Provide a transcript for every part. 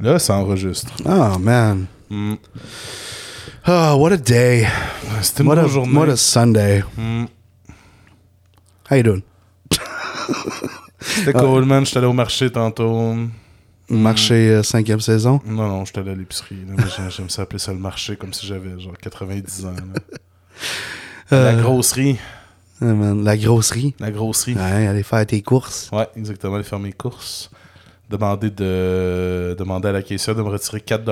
Là, ça enregistre. Oh man. Mm. Oh, what a day. C'était une What a, bonne journée. what a Sunday. Mm. How you doing? C'était cool, man. J'étais allé au marché tantôt. Marché euh, cinquième saison? Non, non, j'étais allé à l'épicerie. J'aime ça appeler ça le marché comme si j'avais genre 90 ans. là. La Euh, grosserie. ah, man, La grosserie? La grosserie. Ouais, aller faire tes courses. Ouais, exactement. Aller faire mes courses. Demander, de, demander à la caissière de me retirer 4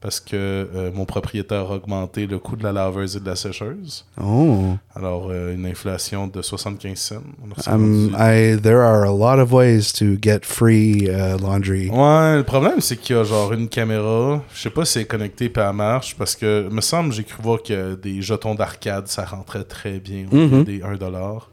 parce que euh, mon propriétaire a augmenté le coût de la laveuse et de la sécheuse. Oh. Alors, euh, une inflation de 75 cents. Um, I there are a lot of ways to get free uh, laundry. Ouais, le problème, c'est qu'il y a genre une caméra. Je sais pas si elle est connectée et elle marche parce que, me semble, j'ai cru voir que des jetons d'arcade, ça rentrait très bien au lieu Mhm. des 1$.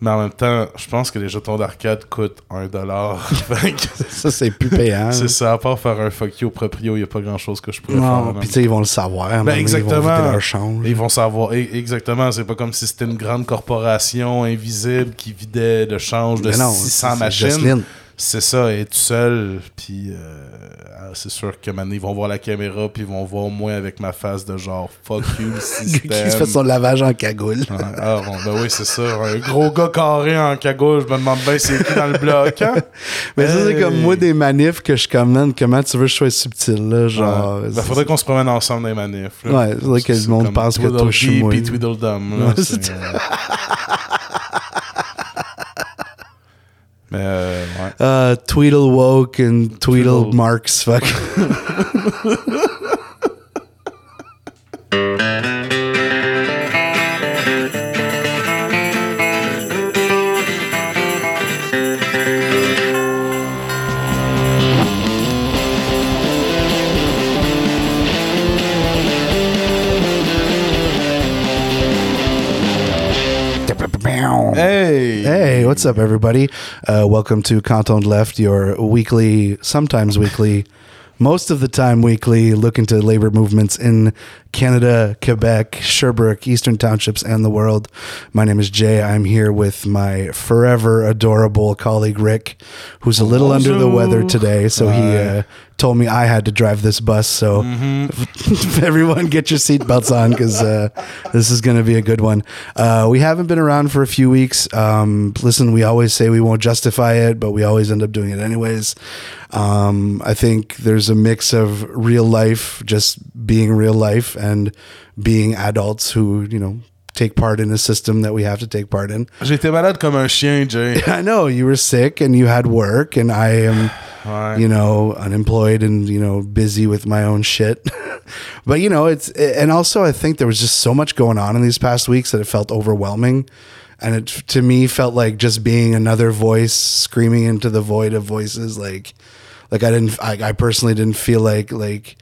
Mais en même temps, je pense que les jetons d'arcade coûtent 1$. Fait que Ça, c'est plus payant. c'est ça, à part faire un fuck you au proprio, il n'y a pas grand chose que je pourrais faire. Non, puis tu sais, ils vont le savoir. un moment donné, Ils vont exactement. leur change. Ils vont savoir, exactement, c'est pas comme si c'était une grande corporation invisible qui vidait le change de non, 600 c'est machines. C'est ça, est tout seul, puis euh, c'est sûr que maintenant ils vont voir la caméra, puis ils vont voir moi avec ma face de genre fuck you le Qui système. se fait son lavage en cagoule. Ah bon, ben oui, c'est ça. Un gros gars carré en cagoule, je me demande bien c'est qui dans le bloc, hein? Mais ça, c'est comme moi des manifs que je man, comment tu veux que je sois subtil, là? Genre. Ouais. Ben, faudrait qu'on se promène ensemble dans les manifs. là. Ouais, faudrait que le monde pense que toi, je suis moi. Tweedledum, là, euh, euh. Uh, Tweedle woke and Tweedle, Tweedle- marks. Fuck. what's up, everybody? Uh, welcome to Canton Left, your weekly, sometimes weekly, most of the time weekly look into labor movements in Canada, Quebec, Sherbrooke, Eastern Townships, and the world. My name is Jay. I'm here with my forever adorable colleague Rick, who's a little under the weather today. So he uh, told me I had to drive this bus. So everyone get your seatbelts on because uh, this is going to be a good one. Uh, we haven't been around for a few weeks. Um, listen, we always say we won't justify it, but we always end up doing it anyways. Um, I think there's a mix of real life, just being real life, and being adults who, you know, take part in a system that we have to take part in. J'étais malade comme un chien, Jay. I know you were sick and you had work, and I am Ouais. you know, unemployed and, you know, busy with my own shit. but, you know, it's, and also I think there was just so much going on in these past weeks that it felt overwhelming. And it, to me, felt like just being another voice screaming into the void of voices. Like, like I didn't, I, I personally didn't feel like, like,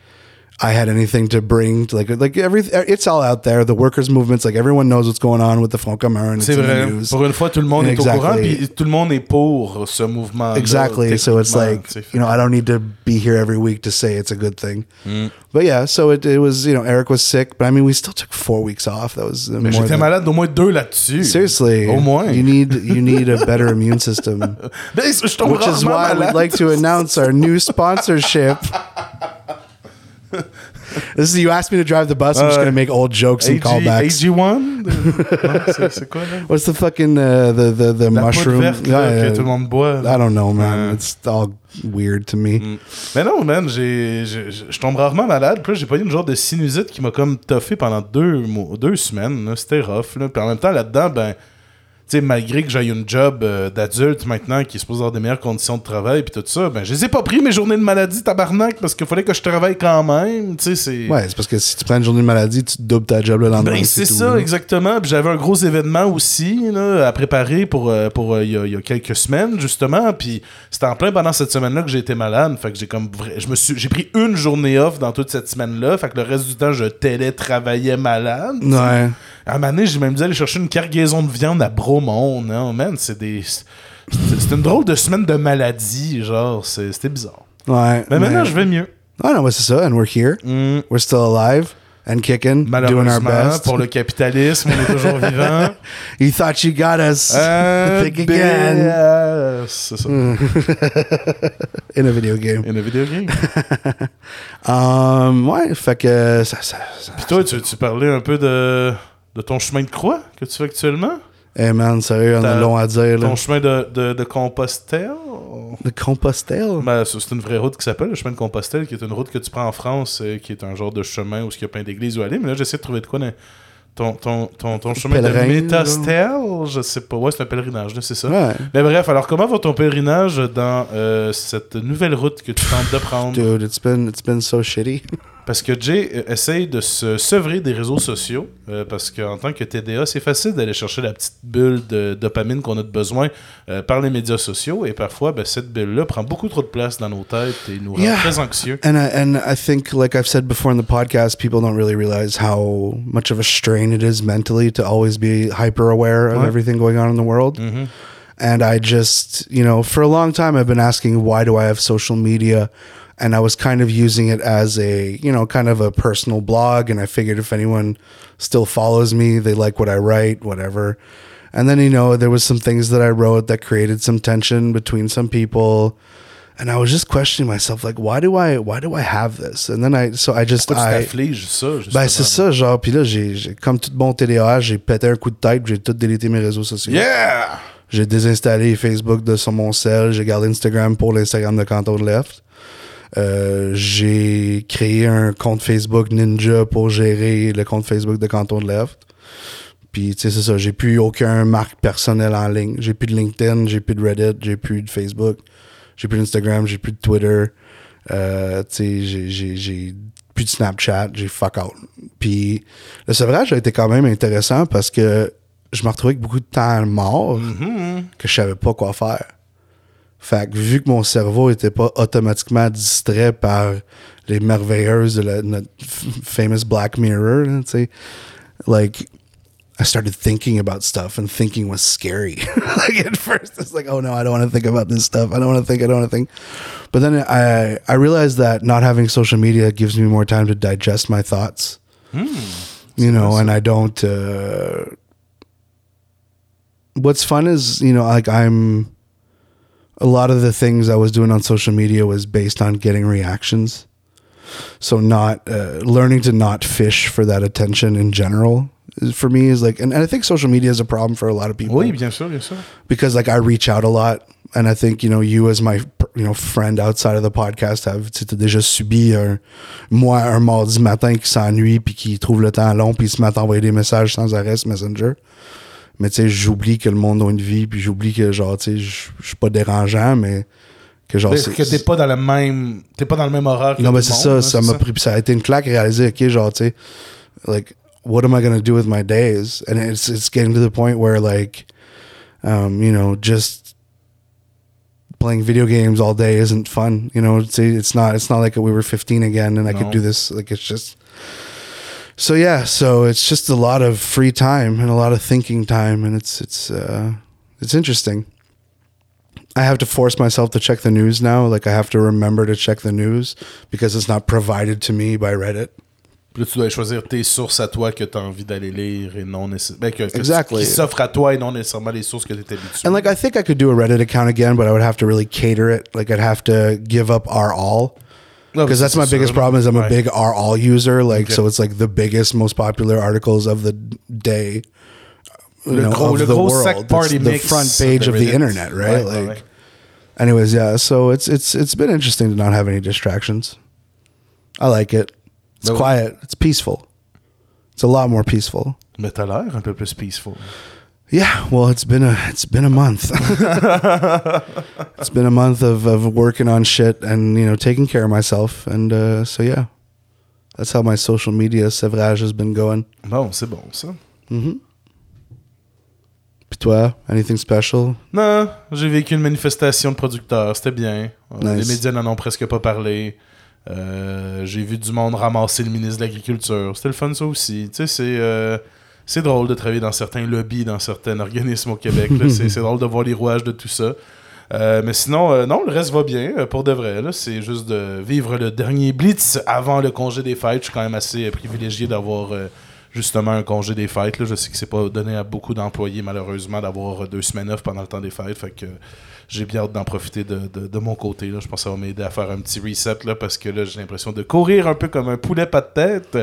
I had anything to bring to like like every it's all out there the workers movements like everyone knows what's going on with the Front Commun C'est in the vrai. news Pour une fois, tout le monde est au courant, Exactly. puis tout le monde est pour ce mouvement. Exactly. So it's like you know, I don't need to be here every week to say it's a good thing. Mm. But yeah, so it, it was you know Eric was sick, but I mean we still took four weeks off. That was Mais j'étais malade d'au moins deux là-dessus. Seriously, Au moins. you need you need a better immune system, which is why malade. we'd like to announce our new sponsorship. This is you asked me to drive the bus. I'm just Uh, gonna make old jokes and AG, callbacks. AG1? Non, c'est- c'est quoi, là? What's the fucking uh, the the the La mushroom? verte là, Yeah, que yeah. tout le monde boit. I don't know, man. Ouais. It's all weird to me. Mm. Mais non, man, j'ai, je tombe rarement malade. Puis j'ai pas eu une genre de sinusite qui m'a comme toffé pendant deux, deux semaines. C'était rough. Là. Puis en même temps, là-dedans, ben, sais, malgré que j'ai une job euh, d'adulte maintenant qui est supposé avoir des meilleures conditions de travail puis tout ça, ben, je les ai pas pris mes journées de maladie, tabarnak, parce qu'il fallait que je travaille quand même. Tu sais, c'est. Ouais, c'est parce que si tu prends une journée de maladie, tu doubles ta job le lendemain. Ben, c'est ça, exactement. Puis j'avais un gros événement aussi là, à préparer pour, euh, pour euh, il y, a- il y a quelques semaines, justement. Puis c'était en plein pendant cette semaine-là que j'ai été malade. Fait que j'ai comme je me suis j'ai pris une journée off dans toute cette semaine-là. Fait que le reste du temps, je télétravaillais malade. Ouais. À un moment donné, j'ai même dû aller chercher une cargaison de viande à Bromont. Non, man, c'est des. c'est- une drôle de semaine de maladie, genre, c'était bizarre. Ouais. Mais maintenant, je vais mieux. Ah non, mais c'est ça, and we're here. Mm. We're still alive. and kicking, doing our best. pour le capitalisme, on est toujours vivant. you thought you got us. Euh, Think again. C'est ça. In a video game. In a video game. Um, ouais, fait que ça, ça, ça- Puis toi, tu, tu parlais un peu de, de ton chemin de croix que tu fais actuellement? Hey man, sérieux, on a long à dire. Là. Ton chemin de, de, de Compostelle? De Compostelle? Ben, c'est une vraie route qui s'appelle le chemin de Compostelle, qui est une route que tu prends en France, euh, qui est un genre de chemin où il y a plein d'églises où aller. Mais là, j'essaie de trouver de quoi dans ton, ton, ton, ton chemin Pèlerin, de Métastel, je sais pas. Ouais, c'est un pèlerinage, c'est ça. Ouais. Mais bref, alors comment va ton pèlerinage dans euh, cette nouvelle route que tu tentes de prendre? Dude, it's been, it's been so shitty. Parce que Jay euh, essaye de se sevrer des réseaux sociaux, euh, parce qu'en tant que TDA, c'est facile d'aller chercher la petite bulle de dopamine qu'on a de besoin euh, par les médias sociaux, et parfois, ben, cette bulle-là prend beaucoup trop de place dans nos têtes et nous rend Yeah. très anxieux. And I, and I think, like I've said before in the podcast, people don't really realize how much of a strain it is mentally to always be hyper aware of Ouais. everything going on in the world. Mhm. And I just, you know, for a long time, I've been asking, why do I have social media? And I was kind of using it as a, you know, kind of a personal blog. And I figured if anyone still follows me, they like what I write, whatever. And then, you know, there was some things that I wrote that created some tension between some people. And I was just questioning myself, like, why do I, why do I have this? And then I, so I just, Pourquoi I, t'affliges ça, ben c'est ça, genre, puis là, j'ai, j'ai- comme tout bon TDAH, j'ai pété un coup de tête, j'ai tout délité mes réseaux sociaux. Yeah! J'ai désinstallé Facebook de sur mon cell. J'ai gardé Instagram pour l'Instagram de Canton de Left. Euh, j'ai créé un compte Facebook Ninja pour gérer le compte Facebook de Canton de Left. Puis, tu sais, c'est ça. J'ai plus aucun marque personnelle en ligne. J'ai plus de LinkedIn, j'ai plus de Reddit, j'ai plus de Facebook, j'ai plus d'Instagram, j'ai plus de Twitter. Euh, tu sais, j'ai- j'ai j'ai plus de Snapchat, j'ai fuck out. Puis, le sevrage a été quand même intéressant parce que je me retrouvais avec beaucoup de temps mort Mhm. que je savais pas quoi faire. Fait que vu que mon cerveau était pas automatiquement distrait par les merveilleuses de la, notre famous Black Mirror, tu sais, like, I started thinking about stuff and thinking was scary. like at first, it's like, oh no, I don't want to think about this stuff. I don't want to think. I don't want to think. But then I I realized that not having social media gives me more time to digest my thoughts. You know, and I don't. Uh, what's fun is you know like I'm. A lot of the things I was doing on social media was based on getting reactions. So not uh, learning to not fish for that attention in general for me is like, and, and I think social media is a problem for a lot of people Oui, bien sûr, bien sûr. because like I reach out a lot, and I think you know you as my you know friend outside of the podcast have déjà subi un moi un mardi matin qui s'ennuie puis qui trouve le temps long puis se met à t'envoyer des messages sans arrêt sur Messenger. Mais tu sais, j'oublie que le monde a une vie puis j'oublie que genre tu sais, je suis pas dérangeant mais que genre c'est que t'es pas dans le même t'es pas dans le même horaire que non, mais c'est ça, ça m'a pris, puis ça a été une claque réaliser, ok, genre, tu sais, like, what am I gonna do with my days? And it's it's getting to the point where like, um, you know, just playing video games all day isn't fun. You know, it's it's not it's not like we were 15 again and I No. could do this. Like it's just. So yeah, so it's just a lot of free time and a lot of thinking time, and it's it's uh, it's interesting. I have to force myself to check the news now. Like I have to remember to check the news because it's not provided to me by Reddit. Là, tu dois choisir tes sources à toi que tu as envie d'aller lire et non nécessairement. Que, que- Exactly. Qui s'offrent à toi et non nécessairement les sources que tu es habitué. And like I think I could do a Reddit account again, but I would have to really cater it. Like I'd have to give up our all because that's my biggest problem is I'm a big R all user. Like so it's like the biggest, most popular articles of the day. you Le know, of the gros world. It's party the front page of the internet, right? Ouais, like, ouais. anyways, yeah. So it's it's it's been interesting to not have any distractions. I like it. It's quiet. It's peaceful. It's a lot more peaceful. Mais t'as l'air un peu plus peaceful. Yeah, well, it's been a it's been a month. it's been a month of, of working on shit and you know taking care of myself, and uh, so yeah, that's how my social media sevrage has been going. Bon, c'est bon, ça. Mm-hmm. Puis toi, anything special? Non, j'ai vécu une manifestation de producteurs, c'était bien. Euh, Nice. Les médias n'en ont presque pas parlé. Euh, j'ai vu du monde ramasser le ministre de l'Agriculture. C'était le fun, ça aussi. Tu sais, c'est. euh, c'est drôle de travailler dans certains lobbies, dans certains organismes au Québec. c'est drôle de voir les rouages de tout ça. Euh, mais sinon, euh, non, le reste va bien, euh, pour de vrai. C'est juste de vivre le dernier blitz avant le congé des fêtes. Je suis quand même assez privilégié d'avoir justement un congé des fêtes. là. Je sais que c'est pas donné à beaucoup d'employés, malheureusement, d'avoir deux semaines off pendant le temps des fêtes. Fait que j'ai bien hâte d'en profiter de, de- de mon côté. Là. Je pense que ça va m'aider à faire un petit reset là, parce que là, j'ai l'impression de courir un peu comme un poulet pas de tête.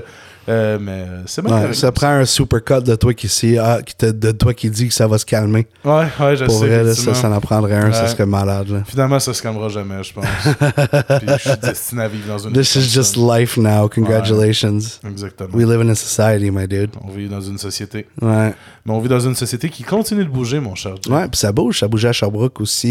Euh, mais euh, c'est bien Ouais, ça prend un supercut de toi qui, ah, qui te- de toi qui dit que ça va se calmer. Ouais, ouais, je Pour sais. vrai, là, ça, ça en prendrait un, ça serait malade. là. Finalement, ça se calmera jamais, je pense. Puis je suis destiné à vivre dans une. This is just life now. Congratulations. Exactement. We live in a society, my dude. On vit dans une société. Ouais. Mais on vit dans une société qui continue de bouger, mon cher. Ouais, puis ça bouge. Ça bougeait à Sherbrooke aussi.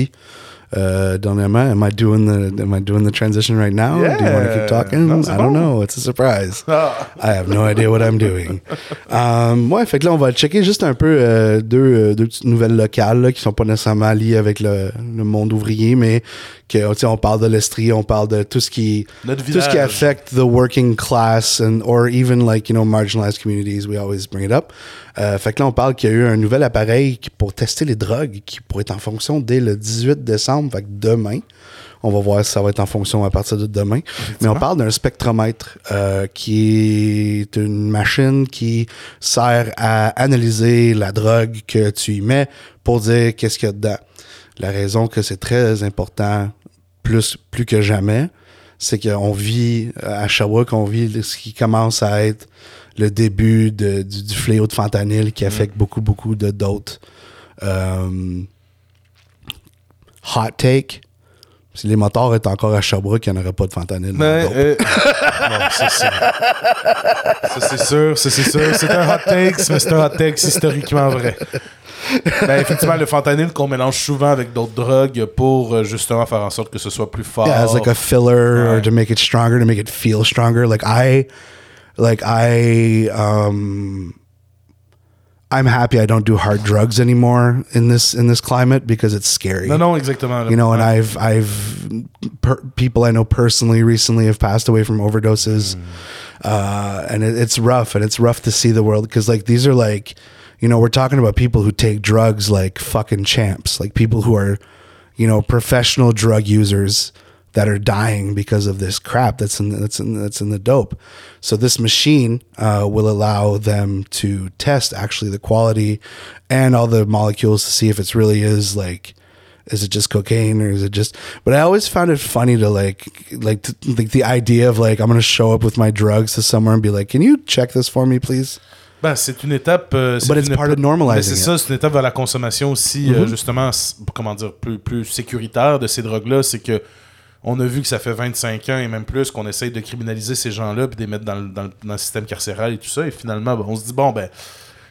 Euh, dernièrement, am I doing the am I doing the transition right now? Do you want to Yeah. keep talking? Non, I don't bon. know. It's a surprise. Ah. I have no idea what I'm doing. Um, ouais, fait que là, on va checker juste un peu euh, deux, euh, deux petites nouvelles locales là, qui sont pas nécessairement liées avec le, le monde ouvrier, mais que, on parle de l'Estrie, on parle de tout ce qui Notre tout ce qui affecte the working class and or even like you know marginalized communities we always bring it up Euh, fait que là on parle qu'il y a eu un nouvel appareil pour tester les drogues qui pourrait être en fonction dès le 18 décembre. Fait que demain on va voir si ça va être en fonction à partir de demain. Mais on parle d'un spectromètre euh, qui est une machine qui sert à analyser la drogue que tu y mets pour dire qu'est-ce qu'il y a dedans. La raison que c'est très important plus, plus que jamais, c'est qu'on vit à Sherbrooke, on vit ce qui commence à être le début de- du, du fléau de fentanyl qui affecte beaucoup, beaucoup de d'autres. Euh, hot take. Si les motards étaient encore à Sherbrooke, il n'y en aurait pas de fentanyl. Mais, euh, ça, c'est- ça, c'est sûr, ça, c'est sûr. C'est un hot take, mais c'est un hot take historiquement vrai. Ben, effectivement, le fentanyl qu'on mélange souvent avec d'autres drogues pour euh, justement faire en sorte que ce soit plus fort. yeah, as like a filler or to make it stronger, to make it feel stronger. Like I, like I, um, I'm happy I don't do hard drugs anymore in this in this climate because it's scary. non, non, exactement. là. You know, and I've I've per, people I know personally recently have passed away from overdoses, uh, and it, it's rough, and it's rough to see the world because like these are like, you know, we're talking about people who take drugs like fucking champs, like people who are, you know, professional drug users that are dying because of this crap that's in that's in that's in the dope. So this machine uh, will allow them to test actually the quality and all the molecules to see if it's really is like is it just cocaine or is it just but i always found it funny to like like to, like the idea of like i'm gonna show up with my drugs to somewhere and be like can you check this for me please Ben, c'est une étape. euh, c'est But it's une part of Mais c'est ça, c'est une étape vers la consommation aussi, euh, justement, comment dire, plus, plus sécuritaire de ces drogues-là. C'est que on a vu que ça fait 25 ans et même plus qu'on essaye de criminaliser ces gens-là puis de les mettre dans le, système carcéral et tout ça. Et finalement, ben, on se dit, bon, ben,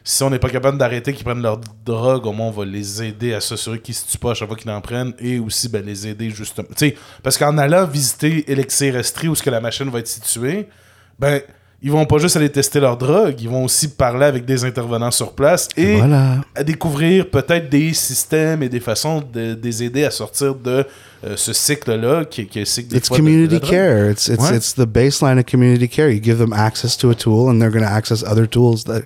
si on n'est pas capable d'arrêter qu'ils prennent leur drogue, au moins on va les aider à s'assurer qu'ils se tuent pas à chaque fois qu'ils en prennent et aussi ben, les aider justement. Sais, parce qu'en allant visiter Elixir Estrie où ce que la machine va être située, ben ils vont pas juste aller tester leur drogue, ils vont aussi parler avec des intervenants sur place et Voilà. à découvrir peut-être des systèmes et des façons de, de les aider à sortir de euh, ce cycle-là qui, qui est le cycle des it's fois de- de community care it's it's Ouais. it's the baseline of community care you give them access to a tool and they're going to access other tools that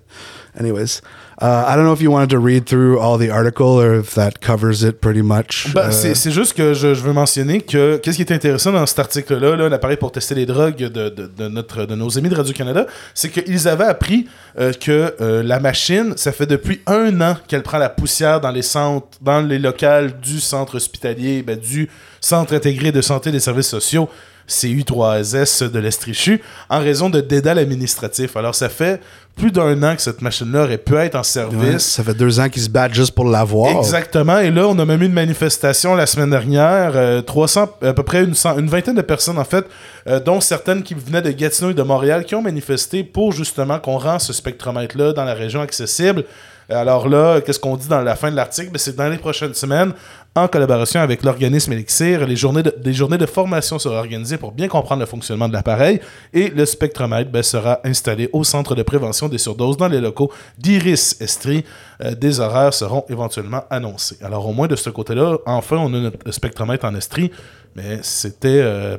anyways uh, i don't know if you wanted to read through all the article or if that covers it pretty much Ben, Uh, c'est c'est juste que je, je veux mentionner que qu'est-ce qui est intéressant dans cet article-là, là, l'appareil pour tester les drogues de, de- de notre, de nos amis de Radio-Canada, c'est qu'ils avaient appris euh, que euh, la machine, ça fait depuis un an qu'elle prend la poussière dans les centres, dans les locales du centre hospitalier, ben, du centre intégré de santé des services sociaux. CU3S de l'Estrichu en raison de dédale administratif. Alors, ça fait plus d'un an que cette machine-là aurait pu être en ouais, service. ça fait deux ans qu'ils se battent juste pour l'avoir Exactement. Et là, on a même eu une manifestation la semaine dernière. euh, 300, à peu près une, cent- une vingtaine de personnes, en fait, euh, dont certaines qui venaient de Gatineau et de Montréal, qui ont manifesté pour justement qu'on rend ce spectromètre-là dans la région accessible. Alors là, qu'est-ce qu'on dit dans la fin de l'article? Ben, c'est dans les prochaines semaines, en collaboration avec l'organisme Elixir, les journées de, des journées de formation seront organisées pour bien comprendre le fonctionnement de l'appareil et le spectromètre ben, sera installé au centre de prévention des surdoses dans les locaux d'Iris Estrie. Euh, des horaires seront éventuellement annoncés. Alors au moins de ce côté-là, enfin on a notre spectromètre en Estrie, mais c'était... euh,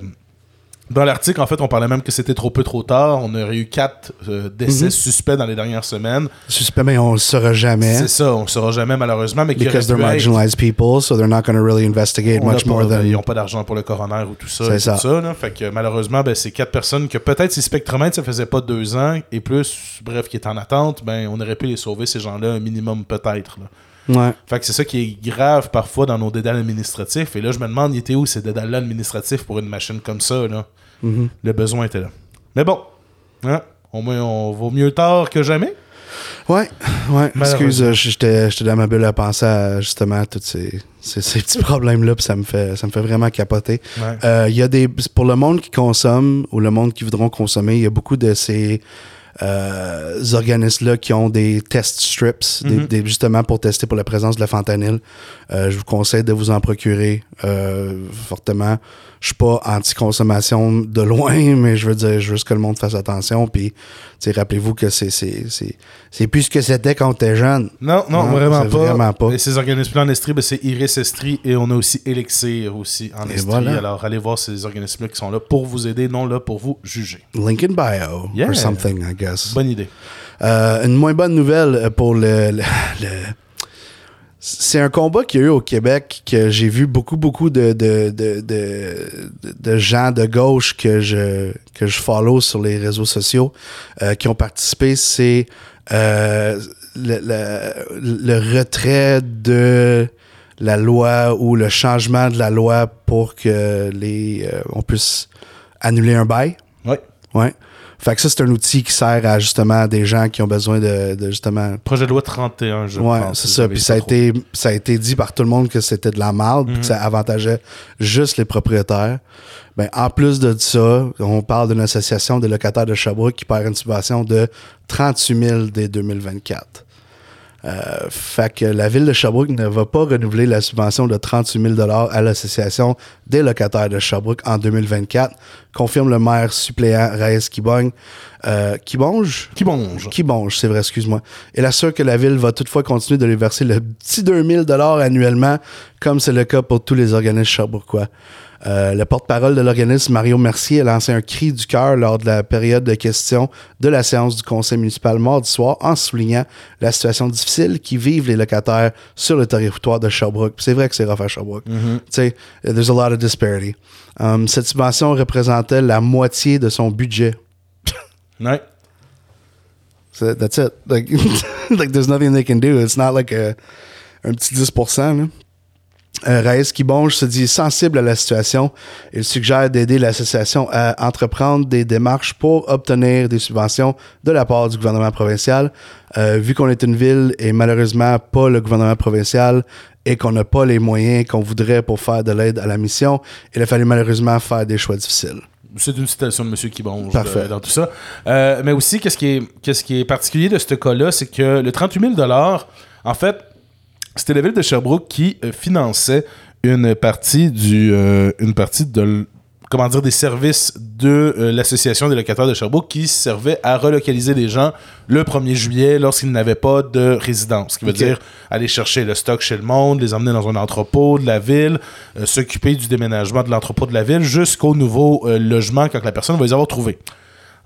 Dans l'article, en fait, on parlait même que c'était trop peu, trop tard. On aurait eu quatre euh, décès Mhm. suspects dans les dernières semaines. Suspect, mais on le saura jamais. C'est ça, on ne saura jamais malheureusement, mais Because they're pu être- marginalized people, so they're not going to really investigate on a much pas- more than. Ils n'ont pas d'argent pour le coroner ou tout ça. C'est ça. tout ça là. Fait que malheureusement, ben, c'est quatre personnes que peut-être si Spectromètre, ça faisait pas deux ans et plus, bref, qui est en attente, ben, on aurait pu les sauver, ces gens-là, un minimum peut-être. Ouais. Fait que c'est ça qui est grave parfois dans nos dédales administratifs. Et là, je me demande, il était où ces dédales-là administratifs pour une machine comme ça, là? Mhm. Le besoin était là. Mais bon, hein, au moins, on vaut mieux tard que jamais. Ouais, ouais. Excuse, euh, j'étais dans ma bulle à penser à justement tous ces, ces, ces petits problèmes-là, puis ça me fait ça me fait vraiment capoter. Ouais. Euh, Il y a des pour le monde qui consomme ou le monde qui voudront consommer, il y a beaucoup de ces euh, organismes-là qui ont des test strips, Mhm. des- justement pour tester pour la présence de la fentanyl. Euh, je vous conseille de vous en procurer euh, fortement. Je suis pas anti-consommation de loin, mais je veux dire, je veux juste que le monde fasse attention. Puis, rappelez-vous que c'est c'est c'est c'est plus ce que c'était quand était jeune. Non, non, Non, vraiment, c'est pas. vraiment pas. Et ces organismes-là en Estrie, ben, c'est Iris Estrie et on a aussi Elixir aussi en Estrie. voilà. Alors, allez voir ces organismes-là qui sont là pour vous aider, non là pour vous juger. Link in bio Yeah. or something, I guess. Bonne idée. Euh, une moins bonne nouvelle euh, pour le. le- le- C'est un combat qu'il y a eu au Québec que j'ai vu beaucoup, beaucoup de, de, de, de, de gens de gauche que je, que je follow sur les réseaux sociaux euh, qui ont participé. C'est euh, le, le- le retrait de la loi ou le changement de la loi pour que les euh, on puisse annuler un bail. Ouais. Ouais. Fait que ça, c'est un outil qui sert à justement des gens qui ont besoin de, de justement. Projet de loi 31, je ouais, pense. c'est ça. Puis ça a, trop. été, ça a été dit par tout le monde que c'était de la merde, puis Mhm. que ça avantageait juste les propriétaires. Ben, en plus de ça, on parle d'une association des locataires de Sherbrooke qui perd une subvention de 38 000 dès 2024. Euh, fait que la ville de Sherbrooke ne va pas renouveler la subvention de 38 000 à l'association des locataires de Sherbrooke en 2024, confirme le maire suppléant Reyes Kibong. Euh, Kibonge? Qui bonge. Kibonge, c'est vrai, excuse-moi. Elle assure que la ville va toutefois continuer de lui verser le petit 2000 annuellement, comme c'est le cas pour tous les organismes sherbrookeois. Euh, le porte-parole de l'organisme, Mario Mercier, a lancé un cri du cœur lors de la période de questions de la séance du conseil municipal mardi soir en soulignant la situation difficile qui vivent les locataires sur le territoire de Sherbrooke. C'est vrai que c'est rough à Sherbrooke. Mhm. Sais, there's a lot of disparity. Um, cette subvention représentait la moitié de son budget. Ouais. So that's it. Like, like there's nothing they can do. It's not like a, un petit 10%. Là. Euh, Reyes Kibonge se dit sensible à la situation. Il suggère d'aider l'association à entreprendre des démarches pour obtenir des subventions de la part du gouvernement provincial. Euh, vu qu'on est une ville et malheureusement pas le gouvernement provincial et qu'on n'a pas les moyens qu'on voudrait pour faire de l'aide à la mission, il a fallu malheureusement faire des choix difficiles. C'est une citation de Monsieur Kibonge Parfait. euh, dans tout ça. Euh, mais aussi, qu'est-ce qui, est, qu'est-ce qui est particulier de ce cas-là, c'est que le 38 000 en fait, c'était la ville de Sherbrooke qui euh, finançait une partie du, euh, une partie de, comment dire, des services de euh, l'association des locataires de Sherbrooke qui servait à relocaliser les gens le 1er juillet lorsqu'ils n'avaient pas de résidence. Ce qui veut dire aller chercher le stock chez le monde, les emmener dans un entrepôt de la ville, euh, s'occuper du déménagement de l'entrepôt de la ville jusqu'au nouveau logement quand la personne va les avoir trouvés.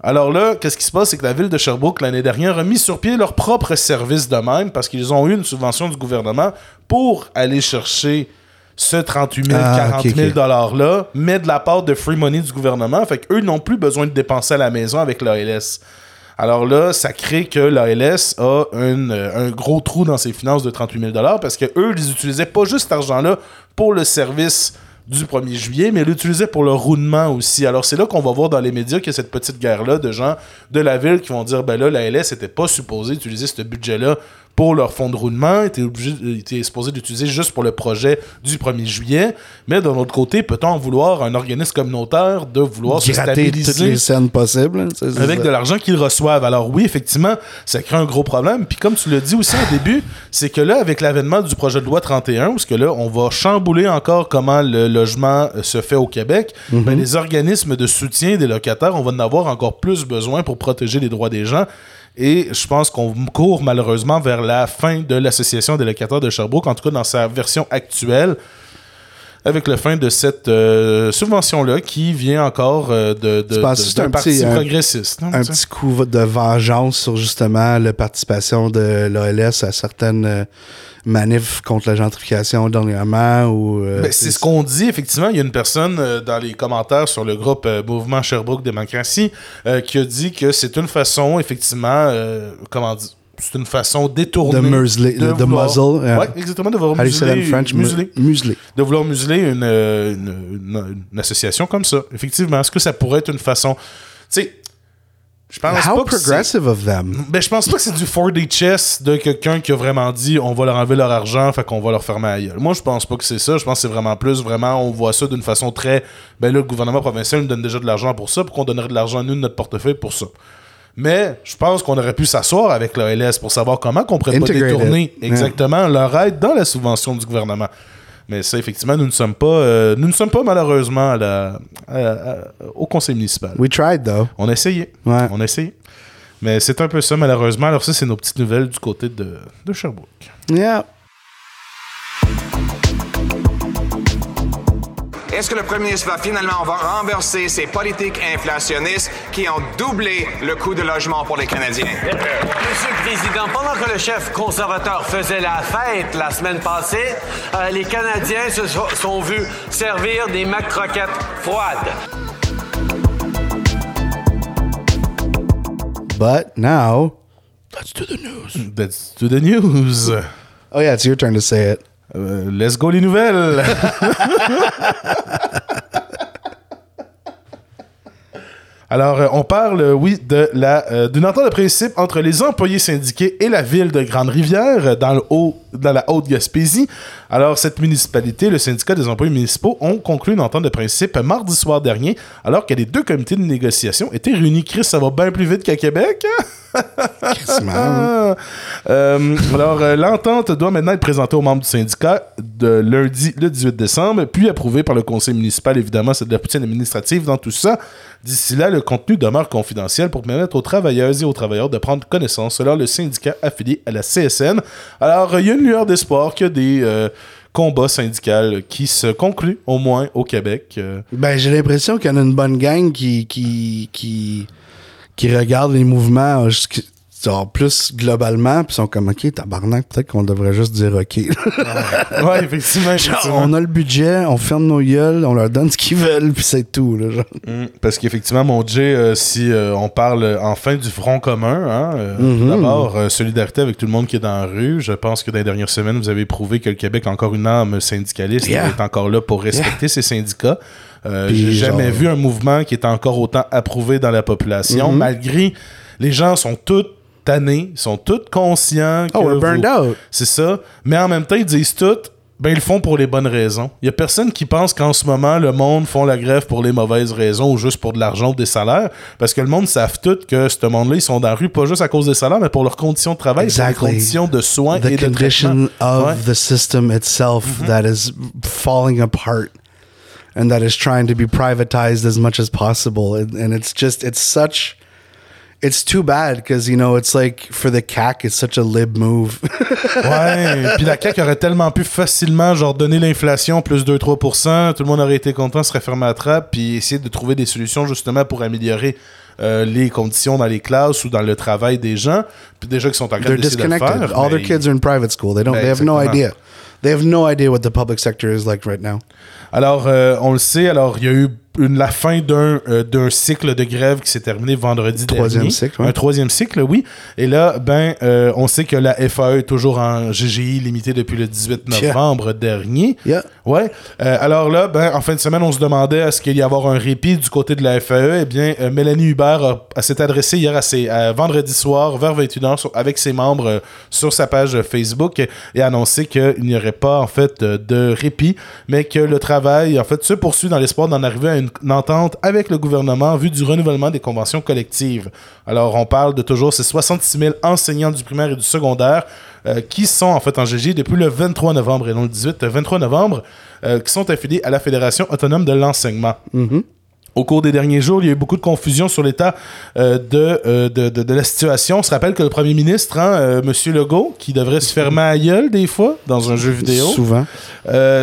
Alors là, qu'est-ce qui se passe, c'est que la ville de Sherbrooke, l'année dernière, a mis sur pied leur propre service de même parce qu'ils ont eu une subvention du gouvernement pour aller chercher ce 38 000, Ah, 40 ok, 000 ok. $-là, mais de la part de free money du gouvernement. Fait qu'eux n'ont plus besoin de dépenser à la maison avec l'ALS. Alors là, ça crée que l'ALS a un, euh, un gros trou dans ses finances de 38 000 parce que eux, ils utilisaient pas juste cet argent-là pour le service du 1er juillet, mais ils l'utilisaient pour le roulement aussi. Alors c'est là qu'on va voir dans les médias qu'il y a cette petite guerre-là de gens de la ville qui vont dire ben là, l'ALS n'était pas supposé utiliser ce budget-là pour leur fonds de roulement, était, obligé, était supposé d'utiliser juste pour le projet du 1er juillet. Mais d'un autre côté, peut-on vouloir un organisme communautaire de vouloir se Gratter toutes stabiliser? les scènes possibles. c'est avec ça. de l'argent qu'ils reçoivent. Alors oui, effectivement, ça crée un gros problème. Puis comme tu l'as dit aussi au début, c'est que là, avec l'avènement du projet de loi 31, parce que là, on va chambouler encore comment le logement euh, se fait au Québec, ben, les organismes de soutien des locataires, on va en avoir encore plus besoin pour protéger les droits des gens. Et je pense qu'on court malheureusement vers la fin de l'Association des locataires de Sherbrooke, en tout cas dans sa version actuelle. Avec le fin de cette euh, subvention-là qui vient encore euh, de, de, de- un parti petit- progressiste. non, un petit coup de vengeance sur justement la participation de l'OLS à certaines euh, manifs contre la gentrification dernièrement ou euh, Ben, c'est ce qu'on dit, effectivement. Il y a une personne euh, dans les commentaires sur le groupe euh, Mouvement Sherbrooke Démocratie qui a dit que c'est une façon, effectivement, comment dire, c'est une façon détournée. de muzzler, de, de vouloir- muzzle. yeah. Ouais, exactement, de vouloir museler, French? Museler. Museler. de vouloir museler une, euh, une, une- une association comme ça. Effectivement, est-ce que ça pourrait être une façon... Tu sais, je pense How pas que c'est- progressive of them? ben, je pense pas que c'est du 4D chess de quelqu'un qui a vraiment dit on va leur enlever leur argent, fait qu'on va leur fermer la gueule. Moi, je pense pas que c'est ça. Je pense que c'est vraiment plus, vraiment, on voit ça d'une façon très. Ben là, le gouvernement provincial nous donne déjà de l'argent pour ça, pourquoi on donnerait de l'argent à nous de notre portefeuille pour ça? Mais je pense qu'on aurait pu s'asseoir avec l'OLS pour savoir comment qu'on pourrait pas détourner exactement leur aide dans la subvention du gouvernement. Mais ça, effectivement, nous ne sommes pas, euh, nous ne sommes pas malheureusement à la, à- à- au conseil municipal. We tried though. On a essayé. Ouais. On a essayé. Mais c'est un peu ça, malheureusement. Alors, ça, c'est nos petites nouvelles du côté de, de Sherbrooke. Yeah. Est-ce que le premier ministre va finalement rembourser ces politiques inflationnistes qui ont doublé le coût de logement pour les Canadiens? Monsieur le Président, pendant que le chef conservateur faisait la fête la semaine passée, euh, les Canadiens se so- sont vus servir des mac-croquettes froides. But now, let's do the news. That's to the news. Oh yeah, it's your turn to say it. Euh, let's go les nouvelles. Alors, euh, on parle, euh, oui, de la d'une entente de principe entre les employés syndiqués et la ville de Grande-Rivière dans le haut, dans la Haute-Gaspésie. Alors, cette municipalité, le syndicat des employés municipaux, ont conclu une entente de principe mardi soir dernier, alors que les deux comités de négociation étaient réunis. Chris, ça va bien plus vite qu'à Québec? Euh, alors, euh, l'entente doit maintenant être présentée aux membres du syndicat de lundi le 18 décembre, puis approuvée par le conseil municipal. Évidemment, c'est de la poutine administrative dans tout ça. D'ici là, le contenu demeure confidentiel pour permettre aux travailleuses et aux travailleurs de prendre connaissance selon le syndicat affilié à la CSN. Alors, il y a une lueur d'espoir a des euh, combats syndicaux qui se concluent, au moins au Québec. Euh, Ben, j'ai l'impression qu'il y en a une bonne gang qui, qui, qui, qui regarde les mouvements genre, plus globalement, puis sont comme, OK, tabarnak, peut-être qu'on devrait juste dire OK. ouais, effectivement. Genre, on a le budget, on ferme nos gueules, on leur donne ce qu'ils veulent, puis c'est tout. Là, genre. Mm, Parce qu'effectivement, mon Jay, euh, si euh, on parle euh, enfin du front commun, hein, euh, Mhm. d'abord, euh, solidarité avec tout le monde qui est dans la rue. Je pense que dans les dernières semaines, vous avez prouvé que le Québec a encore une âme syndicaliste Yeah. et est encore là pour respecter ses syndicats. Euh, J'ai jamais genre- vu un mouvement qui est encore autant approuvé dans la population, Mhm. malgré les gens sont tous tannés, ils sont tous conscients que Oh, we're vous- burned out. c'est ça. Mais en même temps, ils disent tout, ben ils le font pour les bonnes raisons. Il y a personne qui pense qu'en ce moment, le monde font la grève pour les mauvaises raisons ou juste pour de l'argent ou des salaires. Parce que le monde savent tout que ce monde-là, ils sont dans la rue pas juste à cause des salaires, mais pour leurs conditions de travail, pour Exactly. les conditions de soins The et de condition of Ouais. the system itself that is falling apart and that is trying to be privatized as much as possible. And, and it's just, it's such. It's too bad because you know it's like for the CAC it's such a lib move. Ouais, puis la CAQ aurait tellement pu facilement genre donner l'inflation plus 2-3%, tout le monde aurait été content, serait fermé à trappe, puis essayer de trouver des solutions justement pour améliorer euh, les conditions dans les classes ou dans le travail des gens, puis déjà qu'ils sont en train de faire. All their kids are in private school. They don't. Ben, they have no exactement. idea. They have no idea what the public sector is like right now. Alors, euh, on le sait, alors il y a eu une- la fin d'un euh, cycle de grève qui s'est terminé vendredi Troisième dernier. cycle, ouais. Un troisième cycle, oui. Et là, ben, euh, on sait que la FAE est toujours en GGI limité depuis le 18 Yeah. novembre dernier. Yeah. Ouais. Euh, alors là, ben, en fin de semaine, on se demandait est-ce qu'il y avoir un répit du côté de la FAE. Eh bien, euh, Mélanie Hubert s'est adressée hier à, ses, à vendredi soir vers 21h sur- avec ses membres sur sa page Facebook et a annoncé qu'il n'y aurait pas en fait de, de répit, mais que le travail en fait se poursuit dans l'espoir d'en arriver à une, une entente avec le gouvernement en vue du renouvellement des conventions collectives. Alors, on parle de toujours ces 66 000 enseignants du primaire et du secondaire euh, qui sont en fait en GG depuis le 23 novembre et non le 18, le 23 novembre, euh, qui sont affiliés à la Fédération autonome de l'enseignement. Au cours des derniers jours, il y a eu beaucoup de confusion sur l'état euh, de, euh, de, de, de la situation. On se rappelle que le premier ministre, hein, euh, M. Legault, qui devrait se fermer à gueule des fois dans un jeu vidéo, Souvent.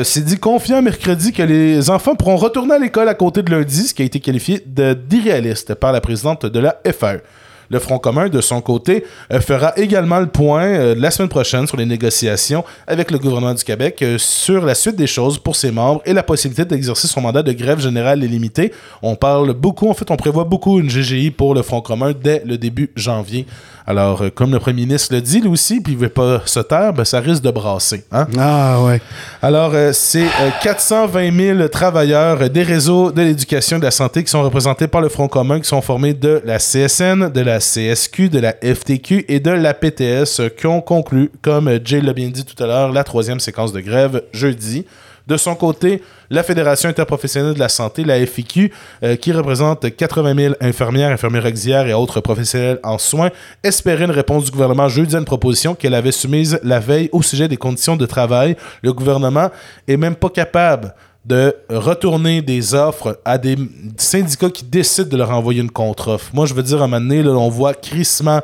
s'est dit confiant mercredi que les enfants pourront retourner à l'école à compter de lundi, ce qui a été qualifié de- d'irréaliste par la présidente de la FAE. Le Front commun, de son côté, euh, fera également le point euh, la semaine prochaine sur les négociations avec le gouvernement du Québec euh, sur la suite des choses pour ses membres et la possibilité d'exercer son mandat de grève générale illimitée. On parle beaucoup, en fait, on prévoit beaucoup une GGI pour le Front commun dès le début janvier. Alors, euh, comme le premier ministre le dit, lui aussi, puis il veut pas se taire, ben, ça risque de brasser. Hein? Ah ouais. Alors, euh, c'est euh, 420 000 travailleurs euh, des réseaux de l'éducation et de la santé qui sont représentés par le Front commun, qui sont formés de la CSN, de la CSQ, de la FTQ et de la PTS, euh, qui ont conclu, comme euh, Jay l'a bien dit tout à l'heure, la troisième séquence de grève jeudi. De son côté, la Fédération interprofessionnelle de la santé, la FIQ, euh, qui représente 80 000 infirmières, infirmières auxiliaires et autres professionnels en soins, espérait une réponse du gouvernement jeudi à une proposition qu'elle avait soumise la veille au sujet des conditions de travail. Le gouvernement est même pas capable de retourner des offres à des syndicats qui décident de leur envoyer une contre-offre. Moi, je veux dire, à un moment donné, là, on voit crissement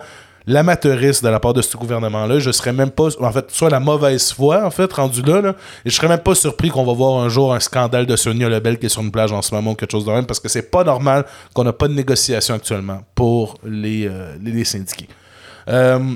l'amateurisme de la part de ce gouvernement-là. Je serais même pas, en fait, soit la mauvaise foi, en fait, rendu là, là et je serais même pas surpris qu'on va voir un jour un scandale de Sonia Lebel qui est sur une plage en ce moment ou quelque chose de même, parce que c'est pas normal qu'on n'a pas de négociation actuellement pour les, euh, syndiqués. Euh,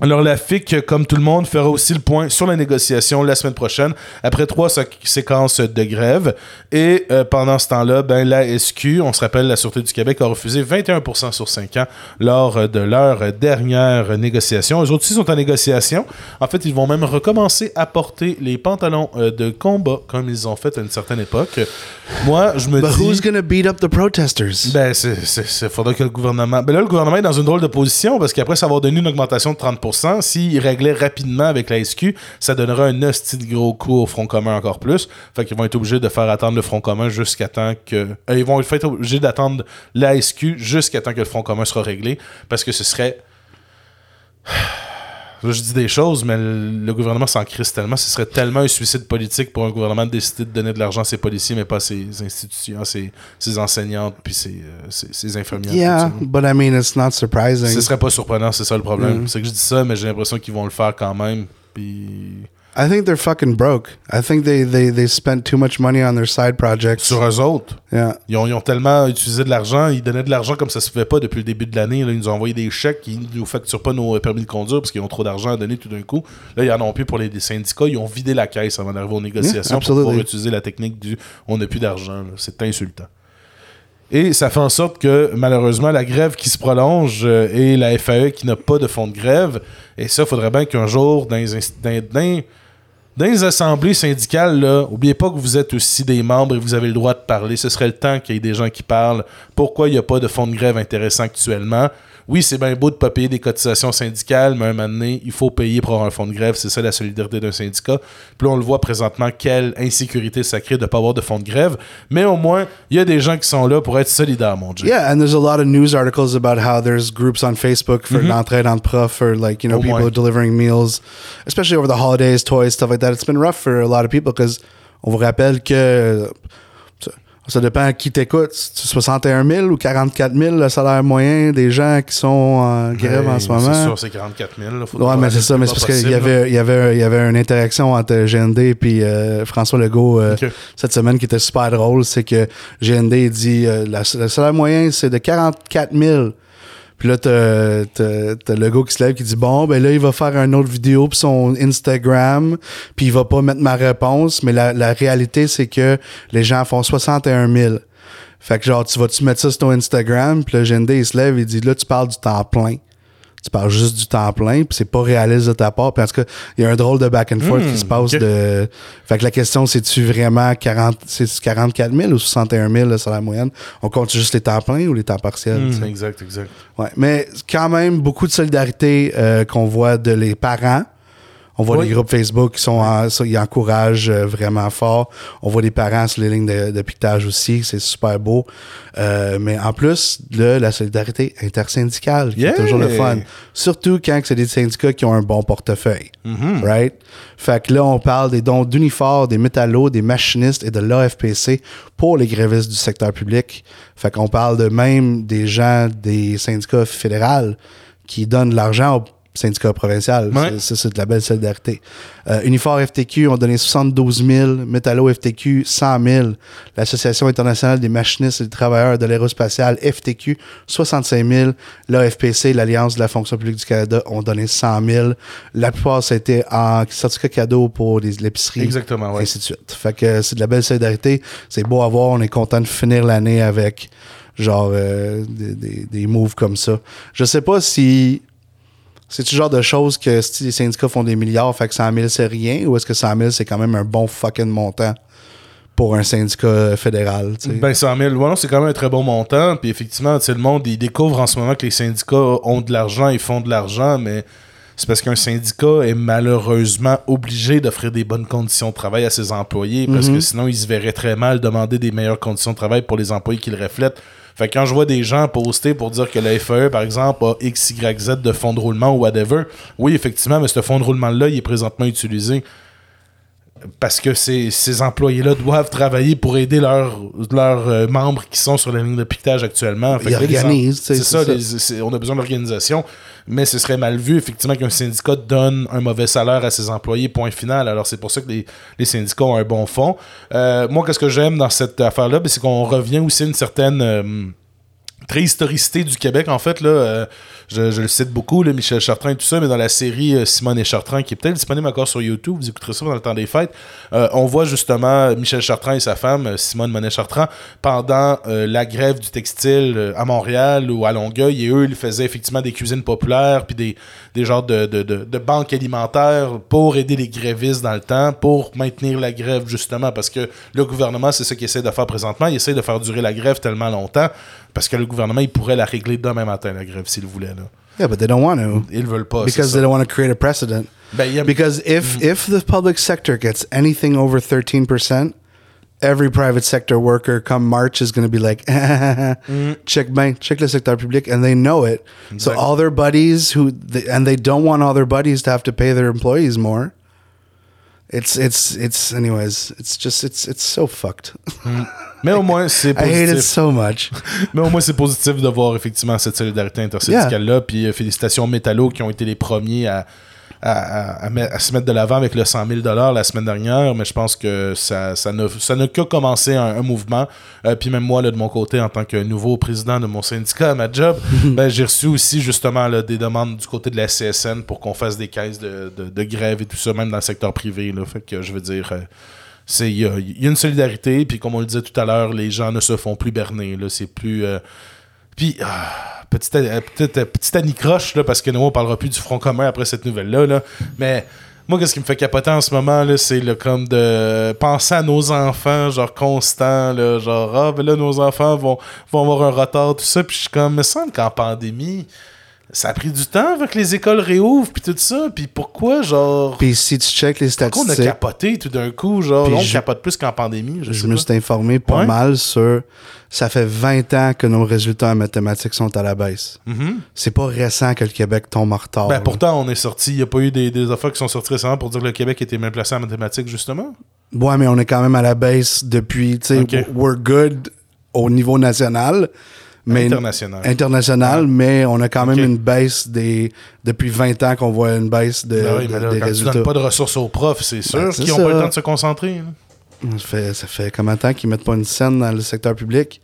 alors, la FIC, comme tout le monde, fera aussi le point sur la négociation la semaine prochaine, après trois sé- séquences de grève. Et euh, pendant ce temps-là, ben, la SQ, on se rappelle, la Sûreté du Québec a refusé 21% sur 5 ans lors de leur dernière négociation. Eux autres aussi sont en négociation. En fait, ils vont même recommencer à porter les pantalons euh, de combat comme ils ont fait à une certaine époque. Moi, je me But dis... who's gonna beat up the protesters? Ben, c'est, faudrait que le gouvernement. Ben là, le gouvernement est dans une drôle de position parce qu'après ça avoir donné une augmentation de 30%, s'il réglait rapidement avec la SQ, ça donnerait un hostie de gros coup au Front commun encore plus. Fait qu'ils vont être obligés de faire attendre le Front commun jusqu'à temps que. euh, ils vont être obligés d'attendre la SQ jusqu'à temps que le Front commun sera réglé parce que ce serait. Là, je dis des choses, mais le, le gouvernement s'en crisse tellement. Ce serait tellement un suicide politique pour un gouvernement de décider de donner de l'argent à ses policiers, mais pas à ses institutions, ses, ses enseignantes, puis ses, euh, ses, ses infirmières. Yeah, but I mean, it's not surprising. Ce serait pas surprenant, c'est ça le problème. Mm. C'est que je dis ça, mais j'ai l'impression qu'ils vont le faire quand même. Puis I think they're fucking broke. I think they, they, they spent too much money on their side projects. sur eux autres, Yeah. ils ont, ils ont tellement utilisé de l'argent, ils donnaient de l'argent comme ça se fait pas depuis le début de l'année. là. Ils nous ont envoyé des chèques, ils nous facturent pas nos euh, permis de conduire parce qu'ils ont trop d'argent à donner tout d'un coup. Là, ils en ont plus pour les, les syndicats. Ils ont vidé la caisse avant d'arriver aux négociations pour pouvoir utiliser la technique du on n'a plus d'argent. là. C'est insultant. Et ça fait en sorte que, malheureusement, la grève qui se prolonge euh, et la FAE qui n'a pas de fonds de grève, et ça, il faudrait bien qu'un jour, dans les, inst- dans- dans- dans les assemblées syndicales, là, oubliez pas que vous êtes aussi des membres et vous avez le droit de parler. Ce serait le temps qu'il y ait des gens qui parlent. Pourquoi il n'y a pas de fonds de grève intéressant actuellement? Oui, c'est bien beau de ne pas payer des cotisations syndicales, mais à un moment donné, il faut payer pour avoir un fonds de grève. C'est ça la solidarité d'un syndicat. Puis là, on le voit présentement, quelle insécurité ça crée de ne pas avoir de fonds de grève. Mais au moins, il y a des gens qui sont là pour être solidaires, mon Dieu. Yeah, and there's a lot of news articles about how there's groups on Facebook for l'entraide entre profs, for like, you know, Au people moins. delivering meals, especially over the holidays, toys, stuff like that. It's been rough for a lot of people because on vous rappelle que ça, dépend à qui t'écoute. C'est 61 000 ou 44 000 le salaire moyen des gens qui sont en grève en ce moment? C'est sûr, c'est 44 000. Là, Faut Ouais, mais c'est ça, mais c'est parce qu'il y avait, il y, avait, y avait une interaction entre GND et euh, François Legault euh, cette semaine qui était super drôle. C'est que GND dit euh, la- le salaire moyen, c'est de 44 000. Puis là, t'as, t'as, t'as Legault qui se lève qui dit Bon, ben là, il va faire une autre vidéo pour son Instagram, puis il va pas mettre ma réponse. Mais la, la réalité, c'est que les gens font 61 000. Fait que genre, tu vas-tu mettre ça sur ton Instagram? Puis le GND, il se lève et dit Là, tu parles du temps plein tu parles juste du temps plein, puis c'est pas réaliste de ta part. Puis en tout cas, il y a un drôle de back and forth qui se passe de. Fait que la question, c'est-tu vraiment 40, c'est 44 000 ou 61 000 le salaire moyenne? On compte juste les temps pleins ou les temps partiels? Hmm, Exact, exact. Ouais. Mais quand même, beaucoup de solidarité euh, qu'on voit de les parents. On voit Oui. les groupes Facebook qui sont en- ça, ils encouragent euh, vraiment fort. On voit des parents sur les lignes de, de piquetage aussi, c'est super beau. Euh, mais en plus, là, la solidarité intersyndicale, qui Yeah! est toujours le fun. Surtout quand c'est des syndicats qui ont un bon portefeuille. Mm-hmm. Right? Fait que là, on parle des dons d'uniformes, des métallos, des machinistes et de l'AFPC pour les grévistes du secteur public. Fait qu'on parle de même des gens des syndicats fédéraux qui donnent de l'argent aux syndicats provinciaux. Ouais. C'est- Ça, c'est de la belle solidarité. Euh, Unifor FTQ ont donné 72 000, Métallo FTQ 100 000, l'Association internationale des machinistes et des travailleurs de l'aérospatiale FTQ 65 000, l'AFPC, l'Alliance de la fonction publique du Canada ont donné 100 000. La plupart, c'était en certificat cadeau pour les- l'épicerie. Exactement, ouais. Ainsi de suite. Fait que c'est de la belle solidarité. C'est beau à voir. On est content de finir l'année avec genre euh, des, des, des moves comme ça. Je sais pas si c'est le genre de choses que si les syndicats font des milliards, fait que 100 000 c'est rien, ou est-ce que 100 000 c'est quand même un bon fucking montant pour un syndicat fédéral? Ben 100 000, ouais, c'est quand même un très bon montant. Puis effectivement, le monde, il découvre en ce moment que les syndicats ont de l'argent, ils font de l'argent, mais c'est parce qu'un syndicat est malheureusement obligé d'offrir des bonnes conditions de travail à ses employés, parce que sinon, ils se verraient très mal demander des meilleures conditions de travail pour les employés qui le reflètent. Fait que quand je vois des gens poster pour dire que la FAE, par exemple, a X, de fonds de roulement ou whatever, oui, effectivement, mais ce fonds de roulement-là, il est présentement utilisé parce que ces, ces employés-là doivent travailler pour aider leurs leurs euh, membres qui sont sur la ligne de piquetage actuellement. Fait Ils organisent, C'est ça, les- on a besoin d'organisation, mais ce serait mal vu, effectivement, qu'un syndicat donne un mauvais salaire à ses employés, point final. Alors, c'est pour ça que les, les syndicats ont un bon fond. Euh, moi, qu'est-ce que j'aime dans cette affaire-là, ben, c'est qu'on revient aussi à une certaine... euh, très historicité du Québec, en fait. Là, euh, je, le cite beaucoup, Michel Chartrand et tout ça, mais dans la série euh, Simone et Chartrand, qui est peut-être disponible encore sur YouTube, vous écouterez ça dans le temps des fêtes, euh, on voit justement Michel Chartrand et sa femme, euh, Simone Monet-Chartrand, pendant euh, la grève du textile à Montréal ou à Longueuil, et eux, ils faisaient effectivement des cuisines populaires, puis des, des genres de, de, de, de banques alimentaires pour aider les grévistes dans le temps, pour maintenir la grève, justement, parce que le gouvernement, c'est ce qu'il essaie de faire présentement, il essaie de faire durer la grève tellement longtemps, parce que le gouvernement, il pourrait la régler demain matin, la grève, s'il voulait. Là. Yeah, but they don't want to. Ils veulent pas. Because they don't want to create a precedent. Ben, a- Because if mm. if the public sector gets anything over 13%, every private sector worker come March is going to be like, mm. check ben, check le secteur public, and they know it. So all their buddies who, they, and they don't want all their buddies to have to pay their employees more. It's it's it's anyways. It's just it's it's so fucked. Mais au moins, c'est I hate it positif. so much. Mais au moins, c'est positif de voir effectivement cette solidarité intersyndicale-là. Puis euh, félicitations aux Métallos qui ont été les premiers à, à, se mettre de l'avant avec le 100 000 la semaine dernière. Mais je pense que ça, ça ne, ça ne que commencé un, un mouvement. Euh, puis même moi, là, de mon côté, en tant que nouveau président de mon syndicat à ma job, ben, j'ai reçu aussi justement là, des demandes du côté de la CSN pour qu'on fasse des caisses de, de, de grève et tout ça, même dans le secteur privé. Là. Fait que je veux dire. euh, il y, a- il y a une solidarité puis comme on le disait tout à l'heure les gens ne se font plus berner c'est plus euh, puis ah, petite euh, petite euh, petite anicroche là parce que nous on parlera plus du front commun après cette nouvelle là. Là mais moi qu'est-ce qui me fait capoter en ce moment c'est comme de penser à nos enfants genre constant genre ah ben là nos enfants vont vont avoir un retard tout ça puis je suis comme me semble qu'en pandémie ça a pris du temps avant que les écoles réouvrent puis tout ça puis pourquoi genre? Puis si tu check les pourquoi on a statistiques, capoté tout d'un coup, genre, on je- capote plus qu'en pandémie, je, je sais me pas. suis informé pas Ouais. mal sur. Ça fait 20 ans que nos résultats en mathématiques sont à la baisse. C'est pas récent que le Québec tombe en retard. Mm-hmm. Ben, pourtant, on est sorti, il n'y a pas eu des, des affaires qui sont sorties récemment pour dire que le Québec était mal placé en mathématiques, justement? Ouais, mais on est quand même à la baisse depuis. Tu sais, Ok. we're good au niveau national. Mais International. International, mais on a quand même une baisse des. Depuis 20 ans qu'on voit une baisse de, Ben oui, là, des quand tu résultats. donnes pas de ressources aux profs, c'est sûr Ben, qu'ils n'ont pas le temps de se concentrer. là. Ça fait, ça fait combien de temps qu'ils mettent pas une scène dans le secteur public?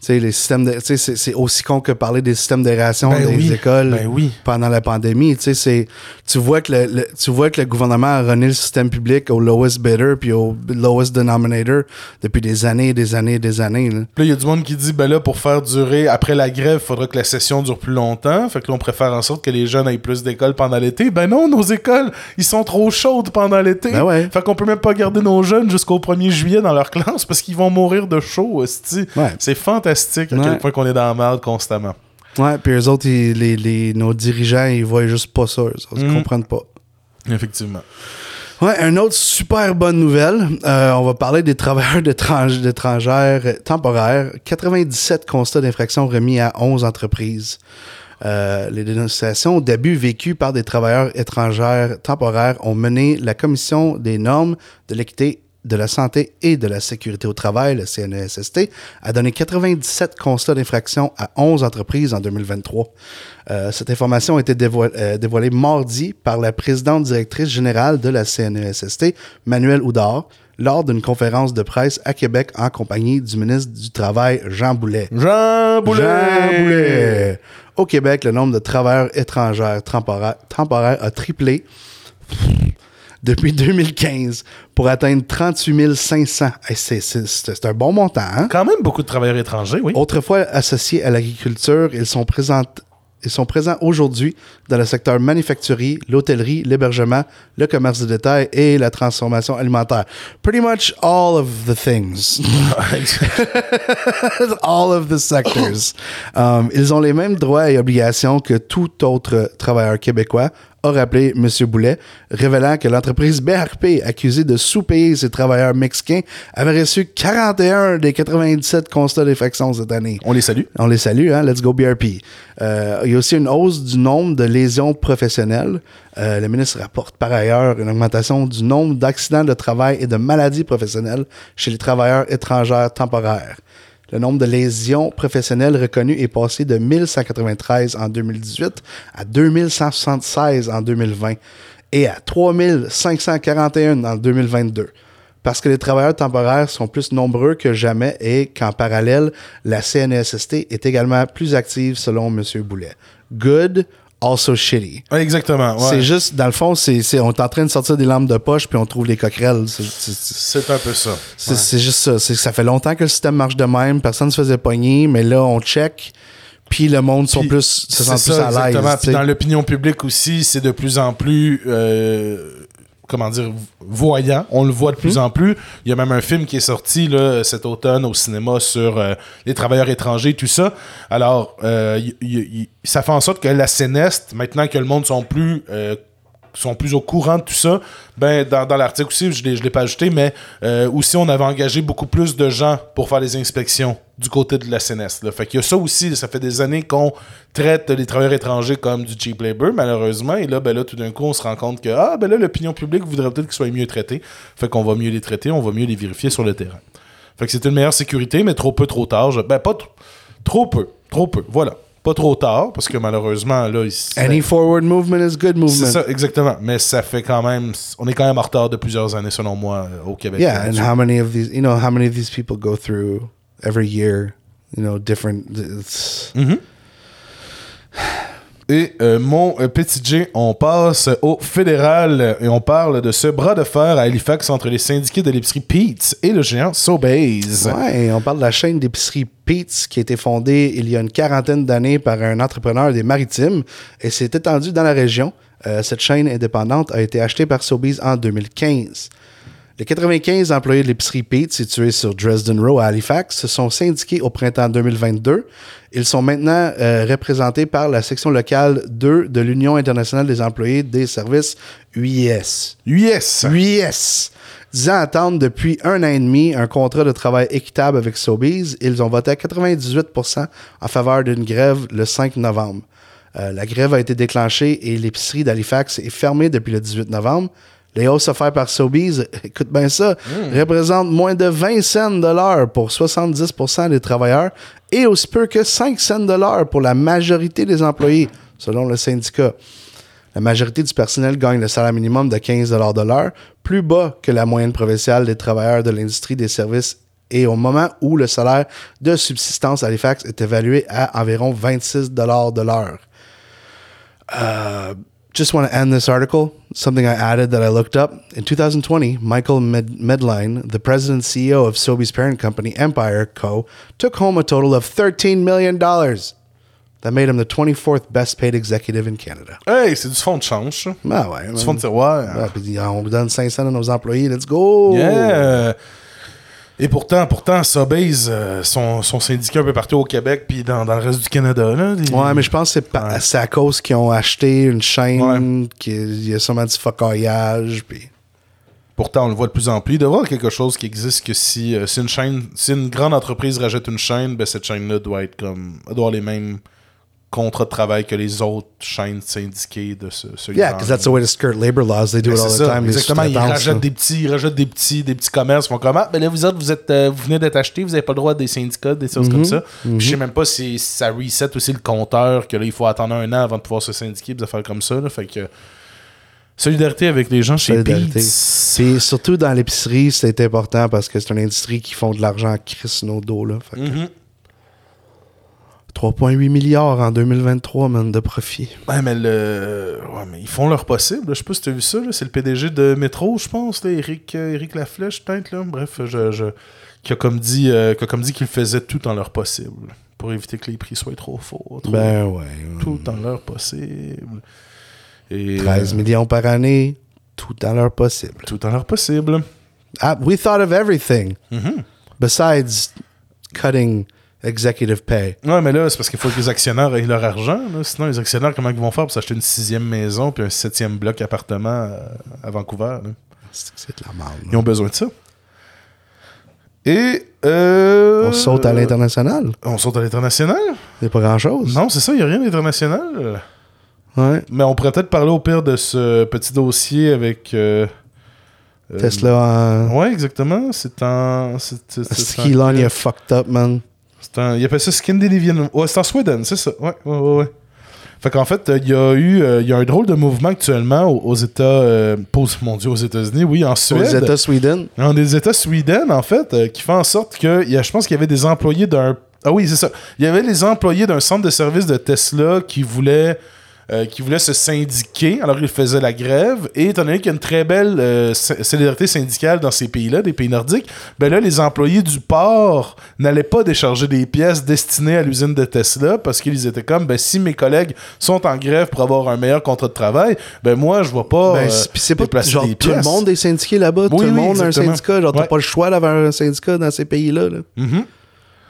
Tu sais, les systèmes de, tu sais, c'est, aussi con que parler des systèmes d'aération Ben des oui, écoles ben oui. pendant la pandémie. Tu sais, c'est, tu vois que le, le- tu vois que le gouvernement a rené le système public au lowest bidder puis au lowest denominator depuis des années et des années et des années. là. Puis là, il y a du monde qui dit, ben là, pour faire durer, après la grève, il faudra que la session dure plus longtemps. Fait que là, on préfère en sorte que les jeunes aient plus d'écoles pendant l'été. Ben non, nos écoles, ils sont trop chaudes pendant l'été. Ben ouais. Fait qu'on peut même pas garder nos jeunes jusqu'au 1er juillet dans leur classe parce qu'ils vont mourir de chaud. Ouais. C'est fantastique à Ouais. quel point qu'on est dans la merde constamment. Ouais, puis eux autres, ils- les, les- nos dirigeants, ils voient juste pas ça. autres, Ils Mhm. comprennent pas. Effectivement. Ouais, une autre super bonne nouvelle. Euh, on va parler des travailleurs d'étrangers d'étrangères temporaires. 97 constats d'infraction remis à 11 entreprises. Euh, les dénonciations d'abus vécus par des travailleurs étrangères temporaires ont mené la Commission des normes de l'équité de la santé et de la sécurité au travail, le CNESST, a donné 97 constats d'infraction à 11 entreprises en 2023. Euh, cette information a été dévoilée, euh, dévoilée mardi par la présidente directrice générale de la CNESST, Manuel Houdard, lors d'une conférence de presse à Québec en compagnie du ministre du Travail, Jean Boulet. Jean Boulet! Jean Boulet. Au Québec, le nombre de travailleurs étrangers temporaires, temporaires a triplé depuis 2015 pour atteindre 38 500. Hey, c'est- c'est- C'est un bon montant. Hein? Quand même beaucoup de travailleurs étrangers, oui. Autrefois associés à l'agriculture, ils sont présents, ils sont présents aujourd'hui dans le secteur manufacturier, l'hôtellerie, l'hébergement, le commerce de détail et la transformation alimentaire. Pretty much all of the things. all of the sectors. Um, ils ont les mêmes droits et obligations que tout autre travailleur québécois, a rappelé M. Boulet, révélant que l'entreprise BRP, accusée de sous-payer ses travailleurs mexicains, avait reçu 41 des 97 constats d'infraction cette année. On les salue. On les salue, hein? Let's go BRP. Euh, il y a aussi une hausse du nombre de lésions professionnelles. Euh, le ministre rapporte par ailleurs une augmentation du nombre d'accidents de travail et de maladies professionnelles chez les travailleurs étrangers temporaires. Le nombre de lésions professionnelles reconnues est passé de 1193 en 2018 à 2176 en 2020 et à 3541 en 2022 parce que les travailleurs temporaires sont plus nombreux que jamais et qu'en parallèle, la CNESST est également plus active selon M. Boulet. Good, also shitty. Ouais, exactement. ouais. C'est juste, dans le fond, c'est, c'est- on est en train de sortir des lampes de poche puis on trouve les coquerelles. C'est, c'est- c'est- C'est un peu ça. c'est- c'est juste ça. C'est que ça fait longtemps que le système marche de même, personne ne se faisait pogner, mais là, on check, puis le monde sont plus, se sent plus ça, à l'aise. exactement. Puis dans l'opinion publique aussi, c'est de plus en plus, euh, comment dire, voyant. On le voit de plus en plus. Il y a même un film qui est sorti là, cet automne au cinéma sur euh, les travailleurs étrangers, tout ça. Alors, euh, y- y- y- ça fait en sorte que la Cnest, maintenant que le monde sont plus euh, sont plus au courant de tout ça, ben dans, l'article aussi, je ne l'ai pas ajouté, mais euh, aussi on avait engagé beaucoup plus de gens pour faire les inspections du côté de la CNES. Là. Fait qu'il y a ça aussi, ça fait des années qu'on traite les travailleurs étrangers comme du cheap labor, malheureusement, et là, ben là, tout d'un coup, on se rend compte que ah ben là, l'opinion publique voudrait peut-être qu'ils soient mieux traités. Fait qu'on va mieux les traiter, on va mieux les vérifier sur le terrain. Fait que c'est une meilleure sécurité, mais trop peu, trop tard. Ben pas tr- trop peu, trop peu, voilà. Pas trop tard, parce que malheureusement, là, Any forward movement is good movement. c'est ça, exactement. Mais ça fait quand même. On est quand même en retard de plusieurs années, selon moi, euh, au Québec. Yeah, and how many of these, you know, how many of these people go through every year, you know, different. it's- Et euh, mon euh, petit J, on passe au fédéral euh, et on parle de ce bras de fer à Halifax entre les syndiqués de l'épicerie Pete's et le géant Sobeys. Ouais, on parle de la chaîne d'épicerie Pete's qui a été fondée il y a une quarantaine d'années par un entrepreneur des maritimes et s'est étendue dans la région. Cette chaîne indépendante a été achetée par Sobeys en 2015. Les 95 employés de l'épicerie Pete, située sur Dresden Row à Halifax, se sont syndiqués au printemps 2022. Ils sont maintenant euh, représentés par la section locale 2 de l'Union internationale des employés des services UIS. US. UIS. Disant attendre depuis un an et demi un contrat de travail équitable avec Sobeys, ils ont voté à 98% en faveur d'une grève le 5 novembre. Euh, la grève a été déclenchée et l'épicerie d'Halifax est fermée depuis le 18 novembre. Les hausses offertes par Sobeys, écoute bien ça, représentent moins de 20 cents de l'heure pour 70% des travailleurs et aussi peu que 5 cents de l'heure pour la majorité des employés, selon le syndicat. La majorité du personnel gagne le salaire minimum de 15 de l'heure, plus bas que la moyenne provinciale des travailleurs de l'industrie des services et au moment où le salaire de subsistance à Halifax est évalué à environ 26 de l'heure. Uh, just want to end this article. Something I added that I looked up. In 2020, Michael Med- Medline, the president and CEO of Sobeys' parent company, Empire Co., took home a total of $13 million. That made him the 24th best paid executive in Canada. Hey, c'est du fond de change, ça. Ah ouais. Du fond de tiroir. Ouais, puis on donne 500 à nos employés. Let's go! Yeah. Et pourtant, pourtant, Sobeys euh, sont, sont syndiqués un peu partout au Québec puis dans, dans le reste du Canada. Là, Des- Ouais, mais je pense que c'est pa- Ouais. c'est à cause qu'ils ont acheté une chaîne, qu'il y a sûrement du focaillage. Puis... Pourtant, on le voit de plus en plus. Il doit y avoir quelque chose qui existe que si, euh, si une chaîne, si une grande entreprise rachète une chaîne, ben cette chaîne-là doit être comme doit avoir les mêmes contrats de travail que les autres chaînes syndiquées de ce, ce Yeah, because that's the way to skirt labor laws. They do it all the ça, time. exactement. Ils là. des petits, ils rachètent des petits, des petits commerces. Ils font comme ah, ben là vous autres, vous êtes, euh, vous venez d'être achetés, vous n'avez pas le droit des syndicats, des choses Mhm. comme ça. Puis je sais même pas si ça reset aussi le compteur, que là il faut attendre un an avant de pouvoir se syndiquer, des affaires comme ça. Là, fait que solidarité avec les gens chez. Beats. Puis surtout dans l'épicerie, c'est important parce que c'est une industrie qui font de l'argent à Chris nos dos. Là. Fait que Mhm. 3,8 milliards en 2023, man, de profit. Ouais, mais le. Ouais, mais ils font leur possible. là. Je sais pas si t'as vu ça. C'est le PDG de Métro, je pense, là, Eric, euh, Eric Laflèche, peut-être. Là. Bref, je, je- qui a comme dit, euh, qu'ils faisaient tout en leur possible pour éviter que les prix soient trop forts. trop- Ben ouais. Tout en leur possible. Et, 13 euh, millions par année, tout dans leur possible. tout en leur possible. Ah, we thought of everything Mhm. besides cutting executive pay. Ouais, mais là, c'est parce qu'il faut que les actionnaires aient leur argent. là. Sinon, les actionnaires, comment ils vont faire pour s'acheter une sixième maison puis un septième bloc appartement euh, à Vancouver? C'est de la merde. Ils ont besoin de ça. Et. euh, On saute à l'international. On saute à l'international? Il n'y a pas grand-chose. Non, c'est ça, il n'y a rien d'international. Ouais. Mais on pourrait peut-être parler au pire de ce petit dossier avec. euh, euh, Tesla en... Ouais, exactement. C'est en. C'est c'est- qu'Elon, il est fucked up, man? C'est en- Il appelle ça Scandinavian. Ouais, c'est en Sweden, c'est ça. Ouais, ouais, ouais. ouais. Fait qu'en fait, il y a eu. euh, Il y a un drôle de mouvement actuellement aux, aux États. euh, aux- mon Dieu, aux États-Unis, oui, en Aux Suède. États Sweden. Dans des États Sweden, en fait, euh, qui fait en sorte que, y a- je pense qu'il y avait des employés d'un... Ah oui, c'est ça. Il y avait les employés d'un centre de service de Tesla qui voulaient, euh, qui voulaient se syndiquer, alors ils faisaient la grève, et étant donné qu'il y a une très belle euh, so- solidarité syndicale dans ces pays-là, des pays nordiques, ben là, les employés du port n'allaient pas décharger des pièces destinées à l'usine de Tesla, parce qu'ils étaient comme, ben si mes collègues sont en grève pour avoir un meilleur contrat de travail, ben moi, je vais pas... Ben, euh, c'est- pas déplacer genre des tout le monde est syndiqué là-bas. tout le oui, monde a un syndicat. Genre, t'as Ouais. pas le choix d'avoir un syndicat dans ces pays-là. Là. Mhm.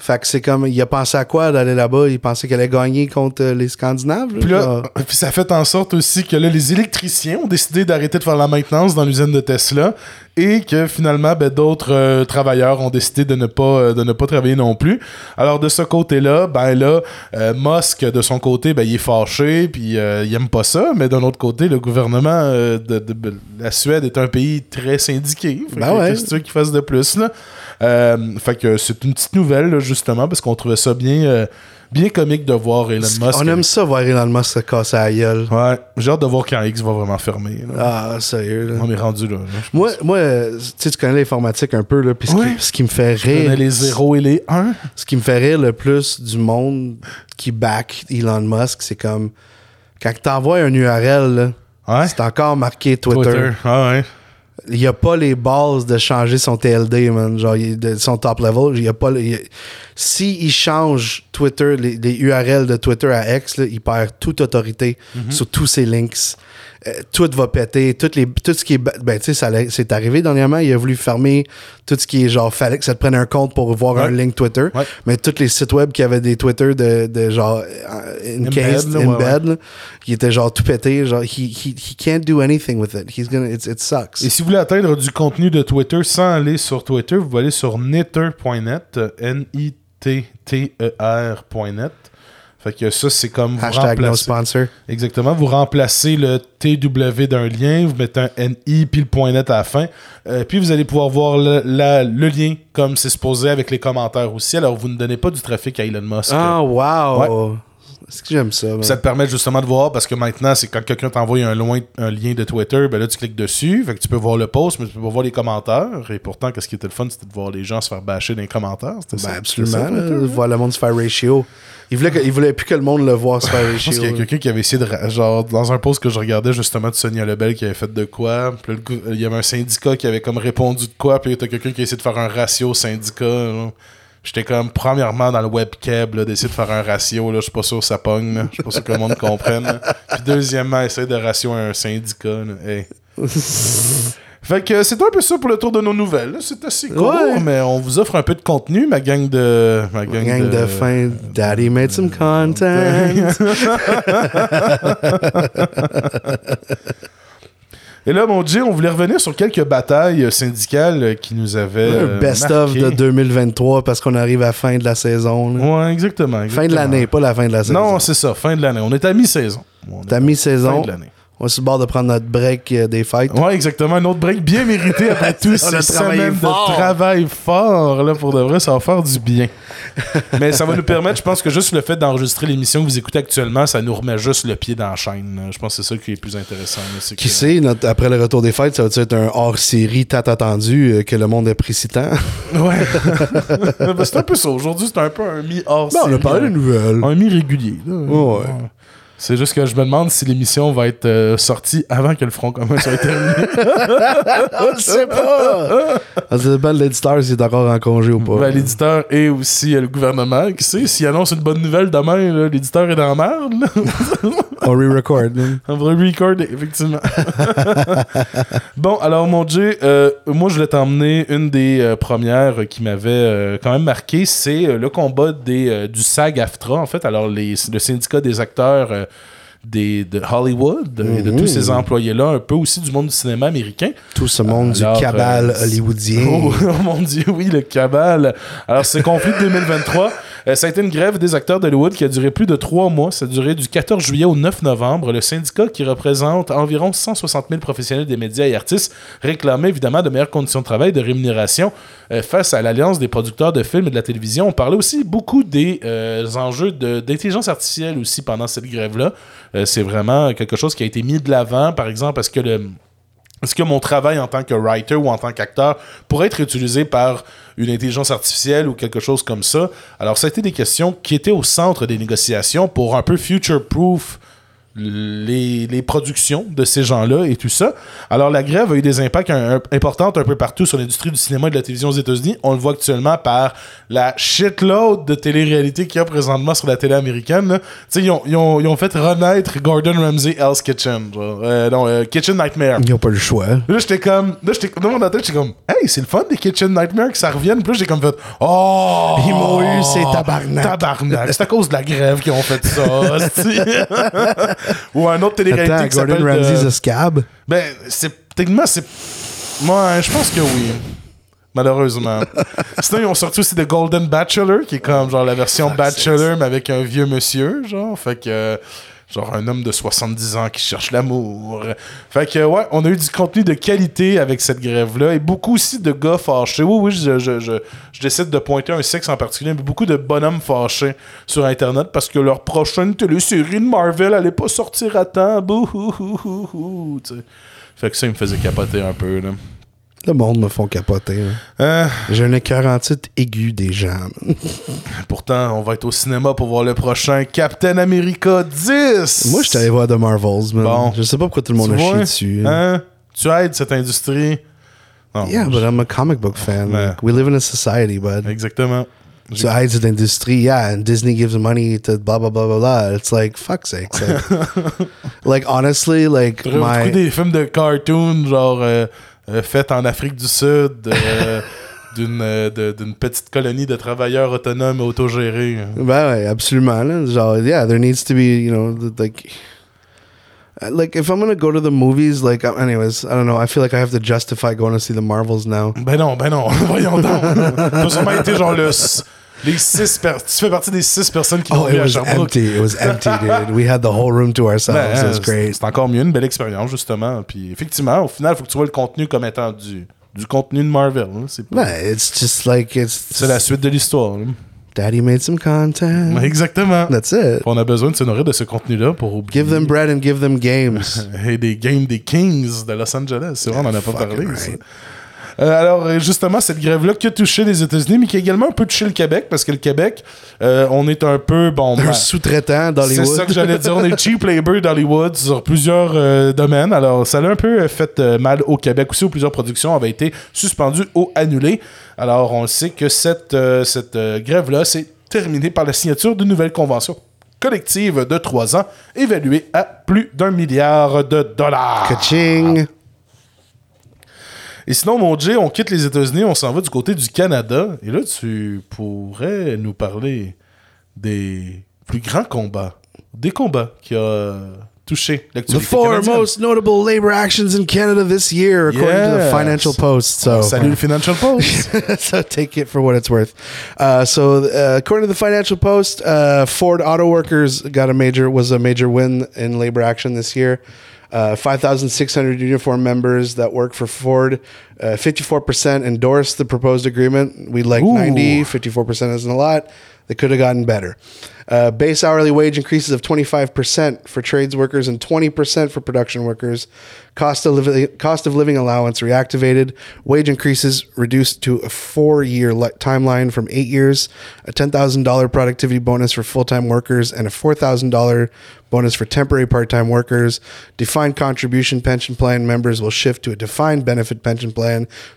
Fait que c'est comme, il a pensé à quoi d'aller là-bas? Il pensait qu'elle allait gagner contre euh, les Scandinaves? Puis là, puis ça fait en sorte aussi que là, les électriciens ont décidé d'arrêter de faire la maintenance dans l'usine de Tesla et que finalement, ben, d'autres euh, travailleurs ont décidé de ne, pas, euh, de ne pas travailler non plus. Alors de ce côté-là, ben là, euh, Musk, de son côté, ben, il est fâché, puis il aime pas ça, mais d'un autre côté, le gouvernement de, de- de la Suède est un pays très syndiqué. Fait Ben que ouais. Qu'est-ce que tu veux qu'il fasse de plus, là? Euh, fait que c'est une petite nouvelle, là, justement, parce qu'on trouvait ça bien, euh, bien comique de voir Elon Musk. On aime ça voir Elon Musk se casser la gueule. Ouais, j'ai hâte de voir quand X va vraiment fermer. là. Ah, sérieux. là. On est rendu là. là. Moi, moi tu sais, tu connais l'informatique un peu, là, puis ce, qui, ce qui me fait Je connais rire, les 0 et les 1. ce qui me fait rire le plus du monde qui back Elon Musk, c'est comme quand t'envoies un URL, Ouais. c'est encore marqué Twitter. Twitter. Ah ouais. Il n'y a pas les bases de changer son TLD, man. Genre, de son top level. Il a pas. il a- si il change Twitter, les, les URL de Twitter à X, là, il perd toute autorité Mhm. sur tous ses links. Euh, tout va péter. Toutes les, tout ce qui est. Ben, tu sais, c'est arrivé dernièrement. Il a voulu fermer tout ce qui est genre. Fallait que ça te prenne un compte pour voir un link Twitter. Ouais. Mais tous les sites web qui avaient des Twitter de, de genre. euh, encased, ouais, embed, là, qui étaient genre tout pété. Genre, he, he, he can't do anything with it. He's gonna. It's, it sucks. Et si vous voulez atteindre du contenu de Twitter sans aller sur Twitter, vous allez sur knitter.net, N-I-T-T-E-R.net. Fait que ça, c'est comme vous Hashtag no remplacez. sponsor. Exactement. Vous remplacez le TW d'un lien, vous mettez un NI puis le point net à la fin. Euh, puis vous allez pouvoir voir le, la- le lien comme c'est supposé avec les commentaires aussi. Alors vous ne donnez pas du trafic à Elon Musk. Ah, wow! Est-ce que j'aime ça? Ça te permet justement de voir parce que maintenant, c'est quand quelqu'un t'envoie un, loin- un lien de Twitter, ben là tu cliques dessus, fait que tu peux voir le post, mais tu peux pas voir les commentaires. Et pourtant, qu'est-ce qui était le fun, c'était de voir les gens se faire bâcher dans les commentaires. Ben, ça. absolument. Ça, Twitter, hein? voir le monde se faire ratio. Il voulait, que- il voulait plus que le monde le voit se faire Je pense ratio. qu'il y a quelqu'un qui avait essayé de. Genre, dans un post que je regardais justement de Sonia Lebel qui avait fait de quoi. Puis là, il y avait un syndicat qui avait comme répondu de quoi. Puis t'as quelqu'un qui a essayé de faire un ratio syndicat. J'étais comme, premièrement, dans le webcam, d'essayer de faire un ratio. là, Je suis pas sûr que ça pogne. Je suis pas sûr que le monde comprenne. là. Puis deuxièmement, essayer de ratio un syndicat. là. Hey. Fait que c'est un peu ça pour le tour de nos nouvelles. C'est assez court, Ouais. mais on vous offre un peu de contenu, ma gang de. Ma gang, Gang de fin, Daddy made some content. Et là, mon Dieu, on voulait revenir sur quelques batailles syndicales qui nous avaient. euh, Best of marqué. de 2023 parce qu'on arrive à la fin de la saison. là. Ouais, exactement, Fin de exactement. l'année, pas la fin de la saison. Non, c'est ça, fin de l'année. On est à mi-saison. On est à mi-saison. Fin de l'année. On est sur le bord de prendre notre break euh, des fêtes. Ouais, exactement. Un autre break bien mérité après a ces semaines fort. de travail fort. Là, pour de vrai, ça va faire du bien. Mais ça va nous permettre, je pense que juste le fait d'enregistrer l'émission que vous écoutez actuellement, ça nous remet juste le pied dans la chaîne. Je pense que c'est ça qui est le plus intéressant. là, Qui que- sait, notre- après le retour des fêtes, ça va être un hors-série tant attendu euh, que le monde apprécie tant? Ouais. Ben, c'est un peu ça. Aujourd'hui, c'est un peu un mi hors Bon, on a parlé des nouvelles. Un mi régulier. là. Ouais. C'est juste que je me demande si l'émission va être euh, sortie avant que le front commun soit terminé. On le sait pas! Ça dépend de l'éditeur s'il est encore en congé ou pas. Ben, l'éditeur et aussi euh, le gouvernement. Qui sait, s'il annonce une bonne nouvelle demain, l'éditeur est dans la merde. On re-record. là. On va recorder, effectivement. bon, alors, mon Dieu, euh, moi, je voulais t'emmener une des euh, premières qui m'avait quand même marqué. C'est le combat des, du SAG-AFTRA, en fait. Alors, les, le syndicat des acteurs des, de Hollywood et de tous ces employés-là, un peu aussi du monde du cinéma américain. Tout ce monde Alors, du cabal euh, hollywoodien. Oh, oh mon Dieu, oui, le cabal. Alors, ce conflit de 2023, euh, ça a été une grève des acteurs d'Hollywood qui a duré plus de trois mois. Ça a duré du 14 juillet au 9 novembre. Le syndicat, qui représente environ 160 000 professionnels des médias et artistes, réclamait évidemment de meilleures conditions de travail, de rémunération euh, face à l'Alliance des producteurs de films et de la télévision. On parlait aussi beaucoup des euh, enjeux d'intelligence artificielle aussi pendant cette grève-là. Euh, C'est vraiment quelque chose qui a été mis de l'avant, par exemple, parce que le est-ce que mon travail en tant que writer ou en tant qu'acteur pourrait être utilisé par une intelligence artificielle ou quelque chose comme ça? Alors, ça a été des questions qui étaient au centre des négociations pour un peu future-proof les, les productions de ces gens-là et tout ça. Alors, la grève a eu des impacts un- un- importants un peu partout sur l'industrie du cinéma et de la télévision aux États-Unis. On le voit actuellement par la shitload de télé-réalité qu'il y a présentement sur la télé américaine. ils ont, ils, ont, ils ont fait renaître Gordon Ramsay Hell's Kitchen. genre. Euh, non, euh, Kitchen Nightmare. Ils n'ont pas le choix. Là, j'étais comme. Là, j'étais. Dans mon tête, j'étais comme. Hey, c'est le fun des Kitchen Nightmares que ça revienne. Puis j'ai comme fait. Oh! Ils m'ont eu, c'est tabarnak. Tabarnak. C'est à cause de la grève qu'ils ont fait ça. Ou un autre télé-réalité qui Gordon s'appelle. Ramsay's euh, scab. Ben, c'est. Techniquement, c'est. Moi, je pense que oui. Malheureusement. Sinon, ils ont sorti aussi The Golden Bachelor, qui est comme genre la version Bachelor, mais avec un vieux monsieur, genre. Fait que. Genre un homme de 70 ans qui cherche l'amour. Fait que, ouais, on a eu du contenu de qualité avec cette grève-là. Et beaucoup aussi de gars fâchés. Oui, oui, je, je, décide de pointer un sexe en particulier, mais beaucoup de bonhommes fâchés sur Internet parce que leur prochaine télésérie de Marvel allait pas sortir à temps. Fait que ça, il me faisait capoter un peu, là. Le monde me font capoter. hein. Euh, J'ai un écœur en titre aigu des gens. pourtant, on va être au cinéma pour voir le prochain Captain America 10. Moi, je suis allé voir The Marvels, man. Bon. Je sais pas pourquoi tout le monde a chié dessus. Hein? Tu aides cette industrie? Non, Yeah, but I'm a comic book fan. Ouais. Like, we live in a society, bud. Exactement. Tu aides cette industrie, yeah, and Disney gives money to blah, blah, blah, blah, blah. It's like, fuck sake. Like, like, honestly, like, my... des films de cartoon, genre euh, euh, faits en Afrique du Sud, euh, d'une euh, d'une petite colonie de travailleurs autonomes autogérés. Ben ouais, absolument. Là. Genre, yeah, there needs to be, you know, like... uh, Like, if I'm gonna go to the movies, like, anyways, I don't know. I feel like I have to justify going to see the Marvels now. Ben non, ben non, voyons donc. T'as sûrement été genre le, les six Tu fais partie des six personnes qui Oh, vu it à was Sherbrooke. empty. It was empty, dude. We had the whole room to ourselves. Ben, it was c'est- great. C'est encore mieux, une belle expérience, justement. Puis effectivement, au final, il faut que tu vois le contenu comme étant du, du contenu de Marvel. hein. C'est pas- Ben, it's just like, it's... c'est la suite de l'histoire. Daddy made some content. Exactement. That's it. On a besoin de se nourrir de ce contenu-là pour oublier. Give them bread and give them games. Et des games des Kings de Los Angeles. C'est vrai, on en a pas parlé. right. ça. Euh, alors, justement, cette grève-là qui a touché les États-Unis, mais qui a également un peu touché le Québec, parce que le Québec, euh, on est un peu. Bon, Un ben, sous-traitant c'est d'Hollywood. ça que j'allais dire. On est cheap labor d'Hollywood sur plusieurs euh, domaines. Alors, ça l'a un peu fait mal au Québec aussi, où plusieurs productions avaient été suspendues ou annulées. Alors, on sait que cette, cette grève-là s'est terminée par la signature d'une nouvelle convention collective de trois ans, évaluée à plus d'un milliard de dollars. Ka-ching. Et sinon, mon Jay, on quitte les États-Unis, on s'en va du côté du Canada. Et là, tu pourrais nous parler des plus grands combats, des combats qui ont touché The l'actualité four canadienne. most notable labor actions in Canada this year, according to the Yes. Financial Post. So, Salut le Financial Post. so take it for what it's worth. Uh, so, uh, according to the Financial Post, uh, Ford Auto Workers got a major was a major win in labor action this year. Uh, 5,600 uniform members that work for Ford. Uh, 54% endorsed the proposed agreement. We like Ooh. 90. 54% isn't a lot. They could have gotten better. Uh, base hourly wage increases of 25% for trades workers and 20% for production workers. Cost of, living, cost of living allowance reactivated. Wage increases reduced to a four year li- timeline from eight years. A $10,000 productivity bonus for full time workers and a $4,000 bonus for temporary part time workers. Defined contribution pension plan members will shift to a defined benefit pension plan.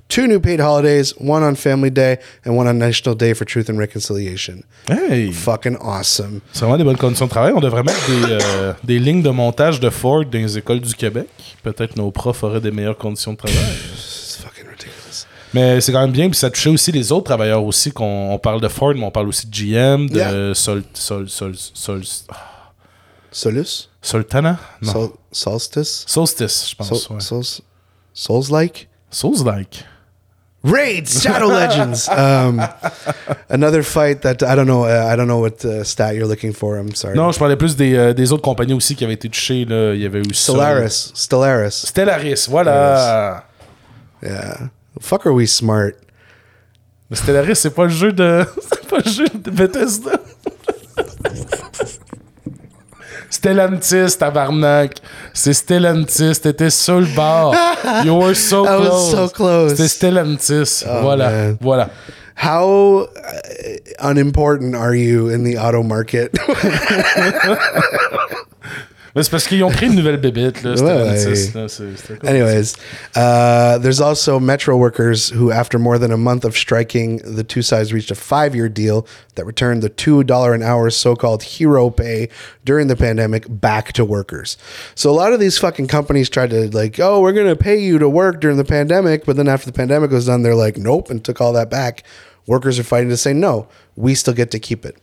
Two new paid holidays, one on Family Day and one on National Day for Truth and Reconciliation. Hey! Fucking awesome. C'est vraiment des bonnes conditions de travail? On devrait mettre des, euh, des lignes de montage de Ford dans les écoles du Québec. Peut-être nos profs auraient des meilleures conditions de travail. It's fucking ridiculous. Mais c'est quand même bien. Puis ça touchait aussi les autres travailleurs aussi. Qu'on on parle de Ford, mais on parle aussi de GM, de Yeah. Sol, Sol, Sol, Sol, Solus? Sultana? Non. Sol- solstice? Solstice, je pense. Sol- ouais. Souls, Souls like? Raids, Shadow Legends. Um, another fight that I don't know. Uh, I don't know what uh, stat you're looking for. I'm sorry. Non, je parlais plus des, euh, des autres compagnies aussi qui avaient été touchées. Là. Il y avait eu Sol- Stellaris. Stellaris. Stellaris, voilà. Yeah. Fuck, are we smart? Stellaris, c'est pas le jeu de. c'est pas le jeu de Bethesda. Stellantis, tabarnak. C'est Stellantis. T'étais sur le bord. You were so I was close. so close. C'était Stellantis. voilà. man. Voilà. How uh, unimportant are you in the auto market? C'est parce qu'ils ont pris une nouvelle là. Stellantis. là. C'est- cool. Anyways, uh, there's also metro workers who, after more than a month of striking, the two sides reached a five year deal that returned the $2 an hour so called hero pay during the pandemic back to workers. So a lot of these fucking companies tried to, like, oh, we're going to pay you to work during the pandemic. But then after the pandemic was done, they're like, nope, and took all that back. Workers are fighting to say, no, we still get to keep it.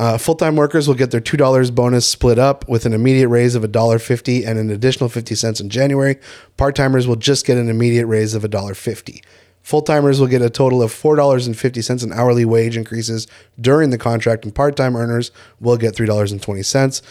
Uh, full-time workers will get their two dollars bonus split up with an immediate raise of a dollar fifty and an additional fifty cents in January. Part-timers will just get an immediate raise of a dollar fifty. Full-timers will get a total of four dollars and fifty cents in hourly wage increases during the contract, and part-time earners will get three dollars and twenty cents.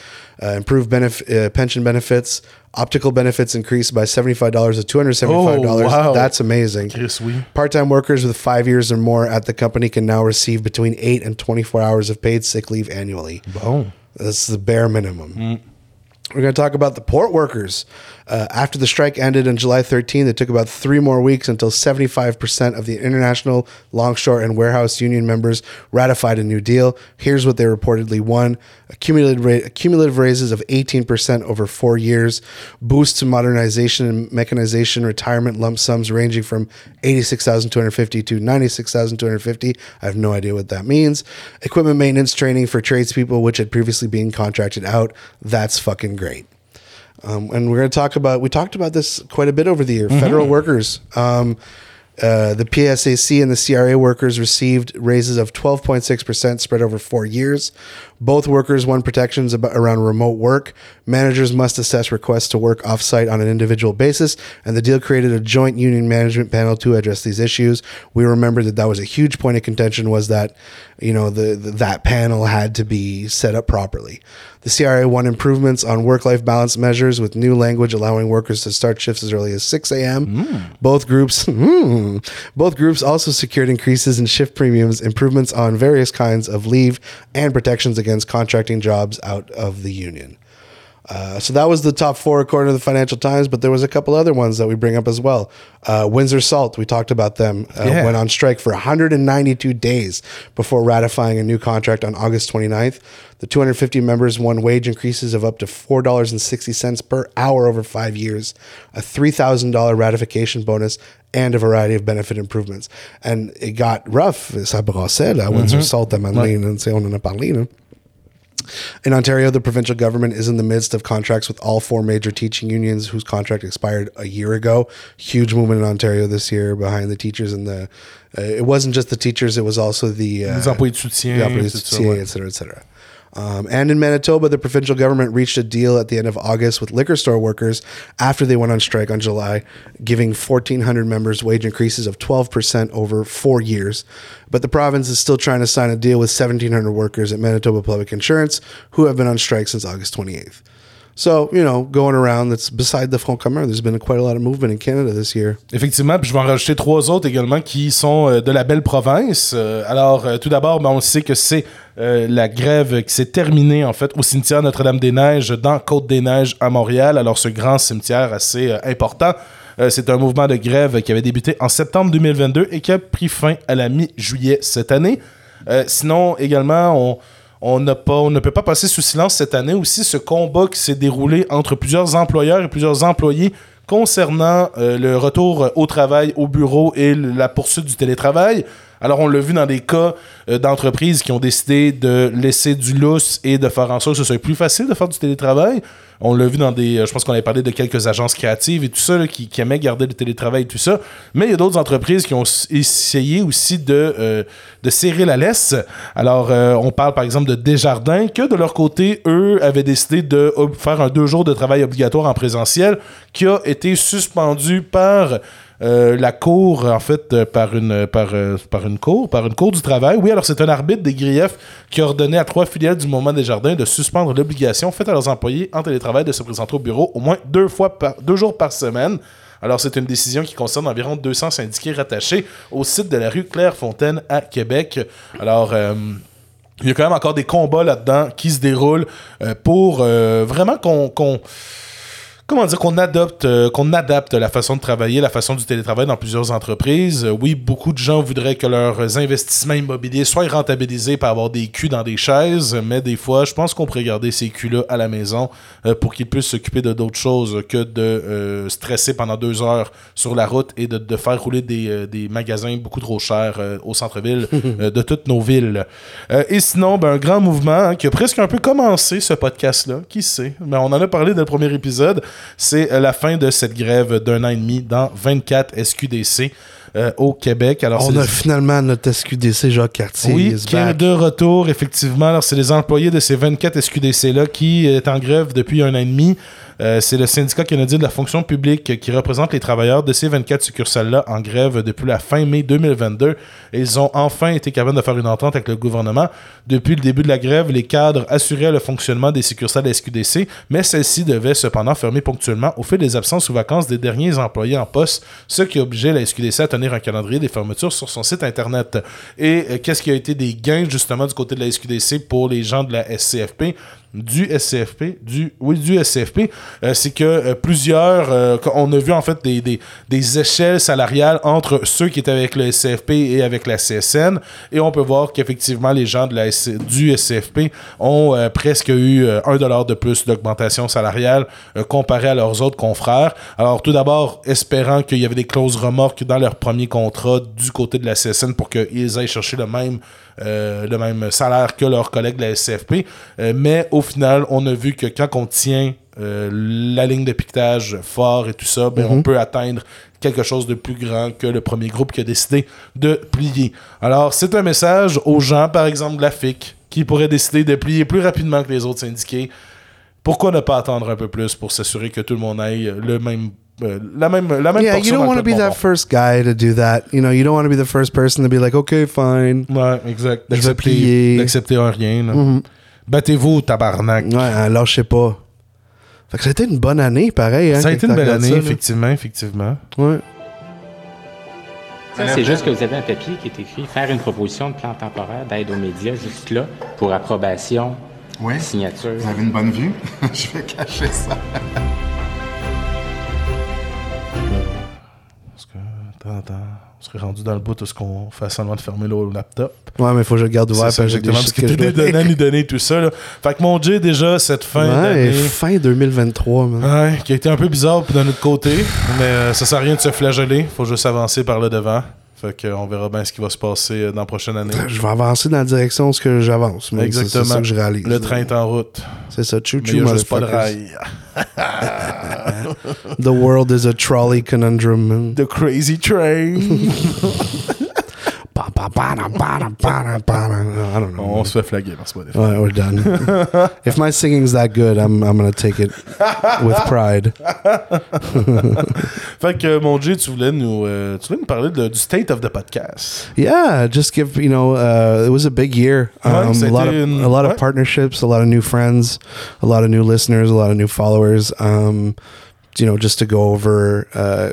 Uh, improved benef- uh, pension benefits, optical benefits increased by seventy-five dollars to two hundred seventy-five dollars. Oh, wow. That's amazing. Chris, oui. Part-time workers with five years or more at the company can now receive between eight and twenty-four hours of paid sick leave annually. Bon. That's the bare minimum. Mm. We're going to talk about the port workers. Uh, after the strike ended on July 13, it took about three more weeks until 75% of the International Longshore and Warehouse Union members ratified a new deal. Here's what they reportedly won accumulated, ra- cumulative raises of 18% over four years, boosts to modernization and mechanization, retirement lump sums ranging from 86250 to 96250 I have no idea what that means. Equipment maintenance training for tradespeople, which had previously been contracted out. That's fucking great. Um, and we're going to talk about, we talked about this quite a bit over the year. Federal workers. Um, uh, the PSAC and the CRA workers received raises of 12.6% spread over four years. Both workers won protections about, around remote work. Managers must assess requests to work offsite on an individual basis, and the deal created a joint union management panel to address these issues. We remember that that was a huge point of contention was that, you know, the, the that panel had to be set up properly. The CRA won improvements on work-life balance measures with new language allowing workers to start shifts as early as 6 a.m. Both groups, hmm, both groups also secured increases in shift premiums, improvements on various kinds of leave, and protections against contracting jobs out of the union. Uh, so that was the top four according to the Financial Times, but there was a couple other ones that we bring up as well. Uh, Windsor Salt, we talked about them, uh, Yeah. went on strike for 192 days before ratifying a new contract on August 29th. The 250 members won wage increases of up to $4.60 per hour over five years, a $3,000 ratification bonus, and a variety of benefit improvements. And it got rough, brassait, là, Windsor Salt, à Madeleine, on en a parlé, là. In Ontario, the provincial government is in the midst of contracts with all four major teaching unions whose contract expired a year ago. Huge movement in Ontario this year behind the teachers and the. Uh, it wasn't just the teachers; it was also the uh, Les employés de soutien. employees, tout ça, CA, Um, and in Manitoba, the provincial government reached a deal at the end of August with liquor store workers after they went on strike on July, giving 1,400 members wage increases of 12% over four years. But the province is still trying to sign a deal with 1,700 workers at Manitoba Public Insurance who have been on strike since August 28th. So, you know, going around, that's beside the Front Commun. There's been quite a lot of movement in Canada this year. Effectivement, puis je vais en rajouter trois autres également qui sont euh, de la belle province. Euh, alors, euh, tout d'abord, ben, on sait que c'est la grève qui s'est terminée en fait au cimetière Notre-Dame-des-Neiges dans Côte-des-Neiges à Montréal. Alors, ce grand cimetière assez important. C'est un mouvement de grève qui avait débuté en septembre 2022 et qui a pris fin à la mi-juillet cette année. Sinon, également, on, on, ne peut pas passer sous silence cette année aussi ce combat qui s'est déroulé entre plusieurs employeurs et plusieurs employés concernant euh, le retour au travail, au bureau et la poursuite du télétravail. Alors, on l'a vu dans des cas euh, d'entreprises qui ont décidé de laisser du lousse et de faire en sorte que ce soit plus facile de faire du télétravail. On l'a vu dans des. euh, je pense qu'on avait parlé de quelques agences créatives et tout ça, qui, aimaient garder le télétravail et tout ça. Mais il y a d'autres entreprises qui ont essayé aussi de, euh, de serrer la laisse. Alors, on parle par exemple de Desjardins, que de leur côté, eux avaient décidé de faire un deux jours de travail obligatoire en présentiel, qui a été suspendu par. Euh, la cour, en fait, euh, par une, par, euh, par une cour, par une cour du travail. Oui, alors c'est un arbitre des griefs qui a ordonné à trois filiales du Moment des Jardins de suspendre l'obligation faite à leurs employés en télétravail de se présenter au bureau au moins deux, fois par, deux jours par semaine. Alors, c'est une décision qui concerne environ 200 syndiqués rattachés au site de la rue Clairefontaine à Québec. Alors, il y a quand même encore des combats là-dedans qui se déroulent pour vraiment qu'on- Comment dire qu'on adopte, euh, qu'on adapte la façon de travailler, la façon du télétravail dans plusieurs entreprises? Euh, oui, beaucoup de gens voudraient que leurs investissements immobiliers soient rentabilisés par avoir des culs dans des chaises, mais des fois, je pense qu'on pourrait garder ces culs-là à la maison euh, pour qu'ils puissent s'occuper de d'autres choses que de stresser pendant deux heures sur la route et de, de faire rouler des, des magasins beaucoup trop chers au centre-ville de toutes nos villes. Et sinon, ben, un grand mouvement hein, qui a presque un peu commencé ce podcast-là, qui sait, mais on en a parlé dans le premier épisode, c'est euh, la fin de cette grève d'un an et demi dans 24 SQDC euh, au Québec. Alors, On a les- finalement notre SQDC Jacques Cartier. oui, qui est de retour, effectivement. Alors, c'est les employés de ces 24 SQDC-là qui est en grève depuis un an et demi. Euh, c'est le syndicat canadien de la fonction publique qui représente les travailleurs de ces 24 succursales-là en grève depuis la fin mai 2022. Et ils ont enfin été capables de faire une entente avec le gouvernement. Depuis le début de la grève, les cadres assuraient le fonctionnement des succursales SQDC, mais celles-ci devaient cependant fermer ponctuellement au fil des absences ou vacances des derniers employés en poste, ce qui obligeait la SQDC à tenir un calendrier des fermetures sur son site internet. Et euh, qu'est-ce qui a été des gains justement du côté de la SQDC pour les gens de la SCFP du SCFP, du oui du euh, c'est que euh, plusieurs, euh, on a vu en fait des, des, des échelles salariales entre ceux qui étaient avec le SCFP et avec la CSN, et on peut voir qu'effectivement les gens de la du SCFP ont presque eu un dollar de plus d'augmentation salariale comparé à leurs autres confrères. Alors tout d'abord, espérant qu'il y avait des clauses remorques dans leur premier contrat du côté de la CSN pour qu'ils aillent chercher le même le même salaire que leurs collègues de la SCFP. Euh, mais au final, on a vu que quand on tient euh, la ligne de piquetage fort et tout ça, ben, on peut atteindre quelque chose de plus grand que le premier groupe qui a décidé de plier. Alors, c'est un message aux gens, par exemple, de la FIC, qui pourraient décider de plier plus rapidement que les autres syndiqués. Pourquoi ne pas attendre un peu plus pour s'assurer que tout le monde aille le même, euh, la même, la même Yeah, portion you don't want le to be that first guy to do that. You know, you don't want to be the first person to be like, okay, fine. Ouais, exact. Je vais D'accepter, plier. d'accepter un rien. Mhm. Battez-vous, tabarnak. Ouais, alors je sais pas. Fait que ça a été une bonne année, pareil. Hein, Ça a été une belle année, ça, effectivement, effectivement. Ouais. Ça, c'est juste que vous avez un papier qui est écrit faire une proposition de plan temporaire d'aide aux médias, juste là, pour approbation, Oui. signature. Vous avez une bonne vue? Je vais cacher ça. Attends, attends, on serait rendu dans le bout de ce qu'on fait seulement de fermer le laptop. Ouais, mais faut que je le garde ouvert. C'est exactement, parce que que des dois- données, données, tout ça. Là. Fait que mon Dieu, déjà, cette fin Ouais, d'année... fin 2023, man. Ouais, qui a été un peu bizarre de notre côté, mais euh, ça sert à rien de se flageller, faut juste avancer par le devant. Fait qu'on verra bien ce qui va se passer euh, dans la prochaine année. Je vais avancer dans la direction ce que j'avance. Exactement. C'est ça que je réalise. Le train est en route. C'est ça. Choo Mais choo, il a juste pas de rail. The world is a trolley conundrum. The crazy train. I don't know. On se fait flaguer par Spotify. Ouais, we're done. if my singing's that good, I'm I'm gonna take it with pride. Fait que, mon Dieu, tu voulais nous, euh, tu voulais nous parler de- du state of the podcast. Yeah, just give you know, uh, it was a big year. Um, ça a lot of une- a lot ouais. of partnerships, a lot of new friends, a lot of new listeners, a lot of new followers. Um, you know, just to go over uh,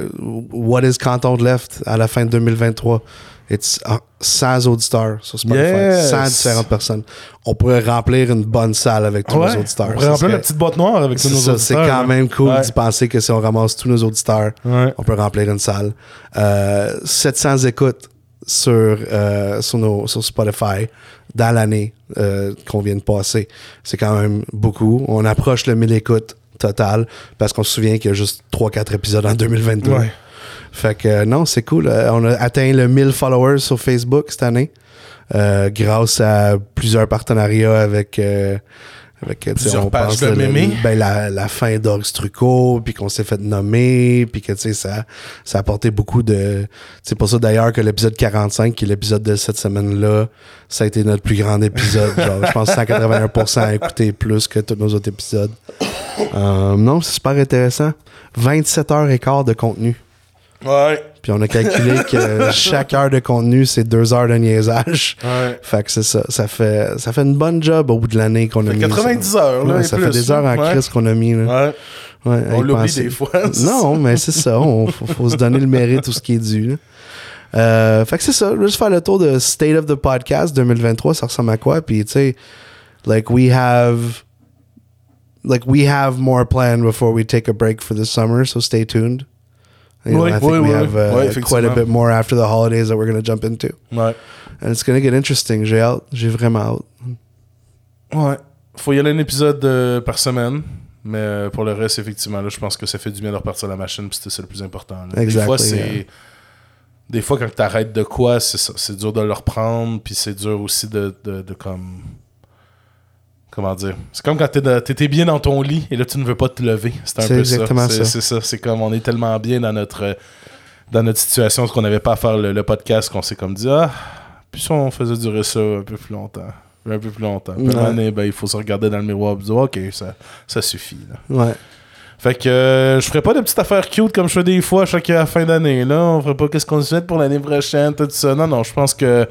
what is Canton Left à la fin de 2023. It's uh, sans auditeurs sur Spotify, Yes. sans différentes personnes. On pourrait remplir une bonne salle avec tous Ouais, nos auditeurs. on pourrait remplir la petite boîte noire avec tous nos ça, auditeurs. c'est quand hein. même cool Ouais. d'y penser que si on ramasse tous nos auditeurs, Ouais. on peut remplir une salle. Euh, 700 écoutes sur, euh, sur, nos, sur Spotify dans l'année euh, qu'on vient de passer. C'est quand même beaucoup. On approche le 1000 écoutes total parce qu'on se souvient qu'il y a juste 3-4 épisodes en 2022. Fait que euh, non, c'est cool. Euh, on a atteint le 1000 followers sur Facebook cette année. euh, grâce à plusieurs partenariats avec euh, avec Plusieurs on pages pense de le- ben, la, la fin d'Org Strucco, puis qu'on s'est fait nommer, puis que tu sais ça ça a apporté beaucoup de c'est pour ça d'ailleurs que l'épisode 45 qui est l'épisode de cette semaine là, ça a été notre plus grand épisode, genre je pense 181% à écouter plus que tous nos autres épisodes. Euh, non, c'est super intéressant. 27 heures et quart de contenu. Ouais. Puis on a calculé que chaque heure de contenu, c'est deux heures de niaisage. Ouais. Fait que c'est ça. Ça fait, ça fait une bonne job au bout de l'année qu'on a mis. 90 ça. heures, là, Ouais, et ça plus, fait des heures en ouais. crise qu'on a mis. Là. Ouais. On l'oublie des fois. Non, mais c'est ça. On, faut, faut se donner le mérite, tout ce qui est dû. là. Euh, fait que c'est ça. Juste faire le tour de State of the Podcast 2023, ça ressemble à quoi? Puis, tu sais, like, we have. Like, we have more planned before we take a break for the summer, so stay tuned. You know, Oui, I think oui, we oui, have uh, quite a bit more after the holidays that we're going to jump into. Ouais. And it's going to get interesting. J'ai hâte. J'ai vraiment hâte. Ouais. Faut y aller un épisode euh, par semaine. Mais euh, pour le reste, effectivement, là, je pense que ça fait du bien de repartir la machine, puis c'est le plus important. là. Des fois, c'est. yeah. Des fois, quand t'arrêtes de quoi. C'est dur de le reprendre, puis c'est dur aussi de, de, de comme. Comment dire C'est comme quand t'étais bien dans ton lit et là, tu ne veux pas te lever. C'est un peu exactement ça. C'est- ça. C'est comme on est tellement bien dans notre. Dans notre situation, parce qu'on n'avait pas à faire le, le podcast, qu'on s'est comme dit, ah, puis si on faisait durer ça un peu plus longtemps. Un peu plus longtemps. Ouais. donné, ben, il faut se regarder dans le miroir et dire, ok, ça, ça suffit. Là. Ouais. Fait que euh, je ferai pas de petites affaires cute comme je fais des fois à chaque à fin d'année. Là, on ferait pas qu'est-ce qu'on se fait pour l'année prochaine, tout ça. Non, non, je pense que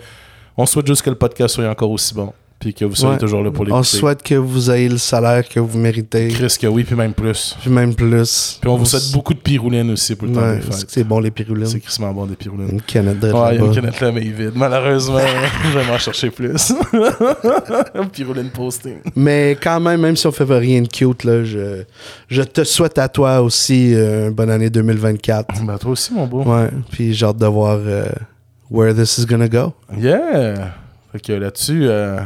on souhaite juste que le podcast soit encore aussi bon. Puis que vous soyez Ouais. toujours là pour On souhaite que vous ayez le salaire que vous méritez. Chris que oui, puis même plus. Puis même plus. Puis on vous souhaite beaucoup de piroulines aussi pour le temps Ouais, des c'est fêtes. que c'est bon les pirulines. C'est crissement bon des piroulines. Une canette de Ouais, une canette là, mais vide. Malheureusement, je vais m'en chercher plus. Pirouline posting. Mais quand même, même si on fait rien de cute, là, je, je te souhaite à toi aussi euh, une bonne année 2024. Ben, toi aussi, mon beau. Ouais. Puis j'ai hâte de voir euh, where this is gonna go. Yeah! Fait que là-dessus, euh,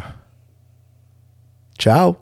Tchau!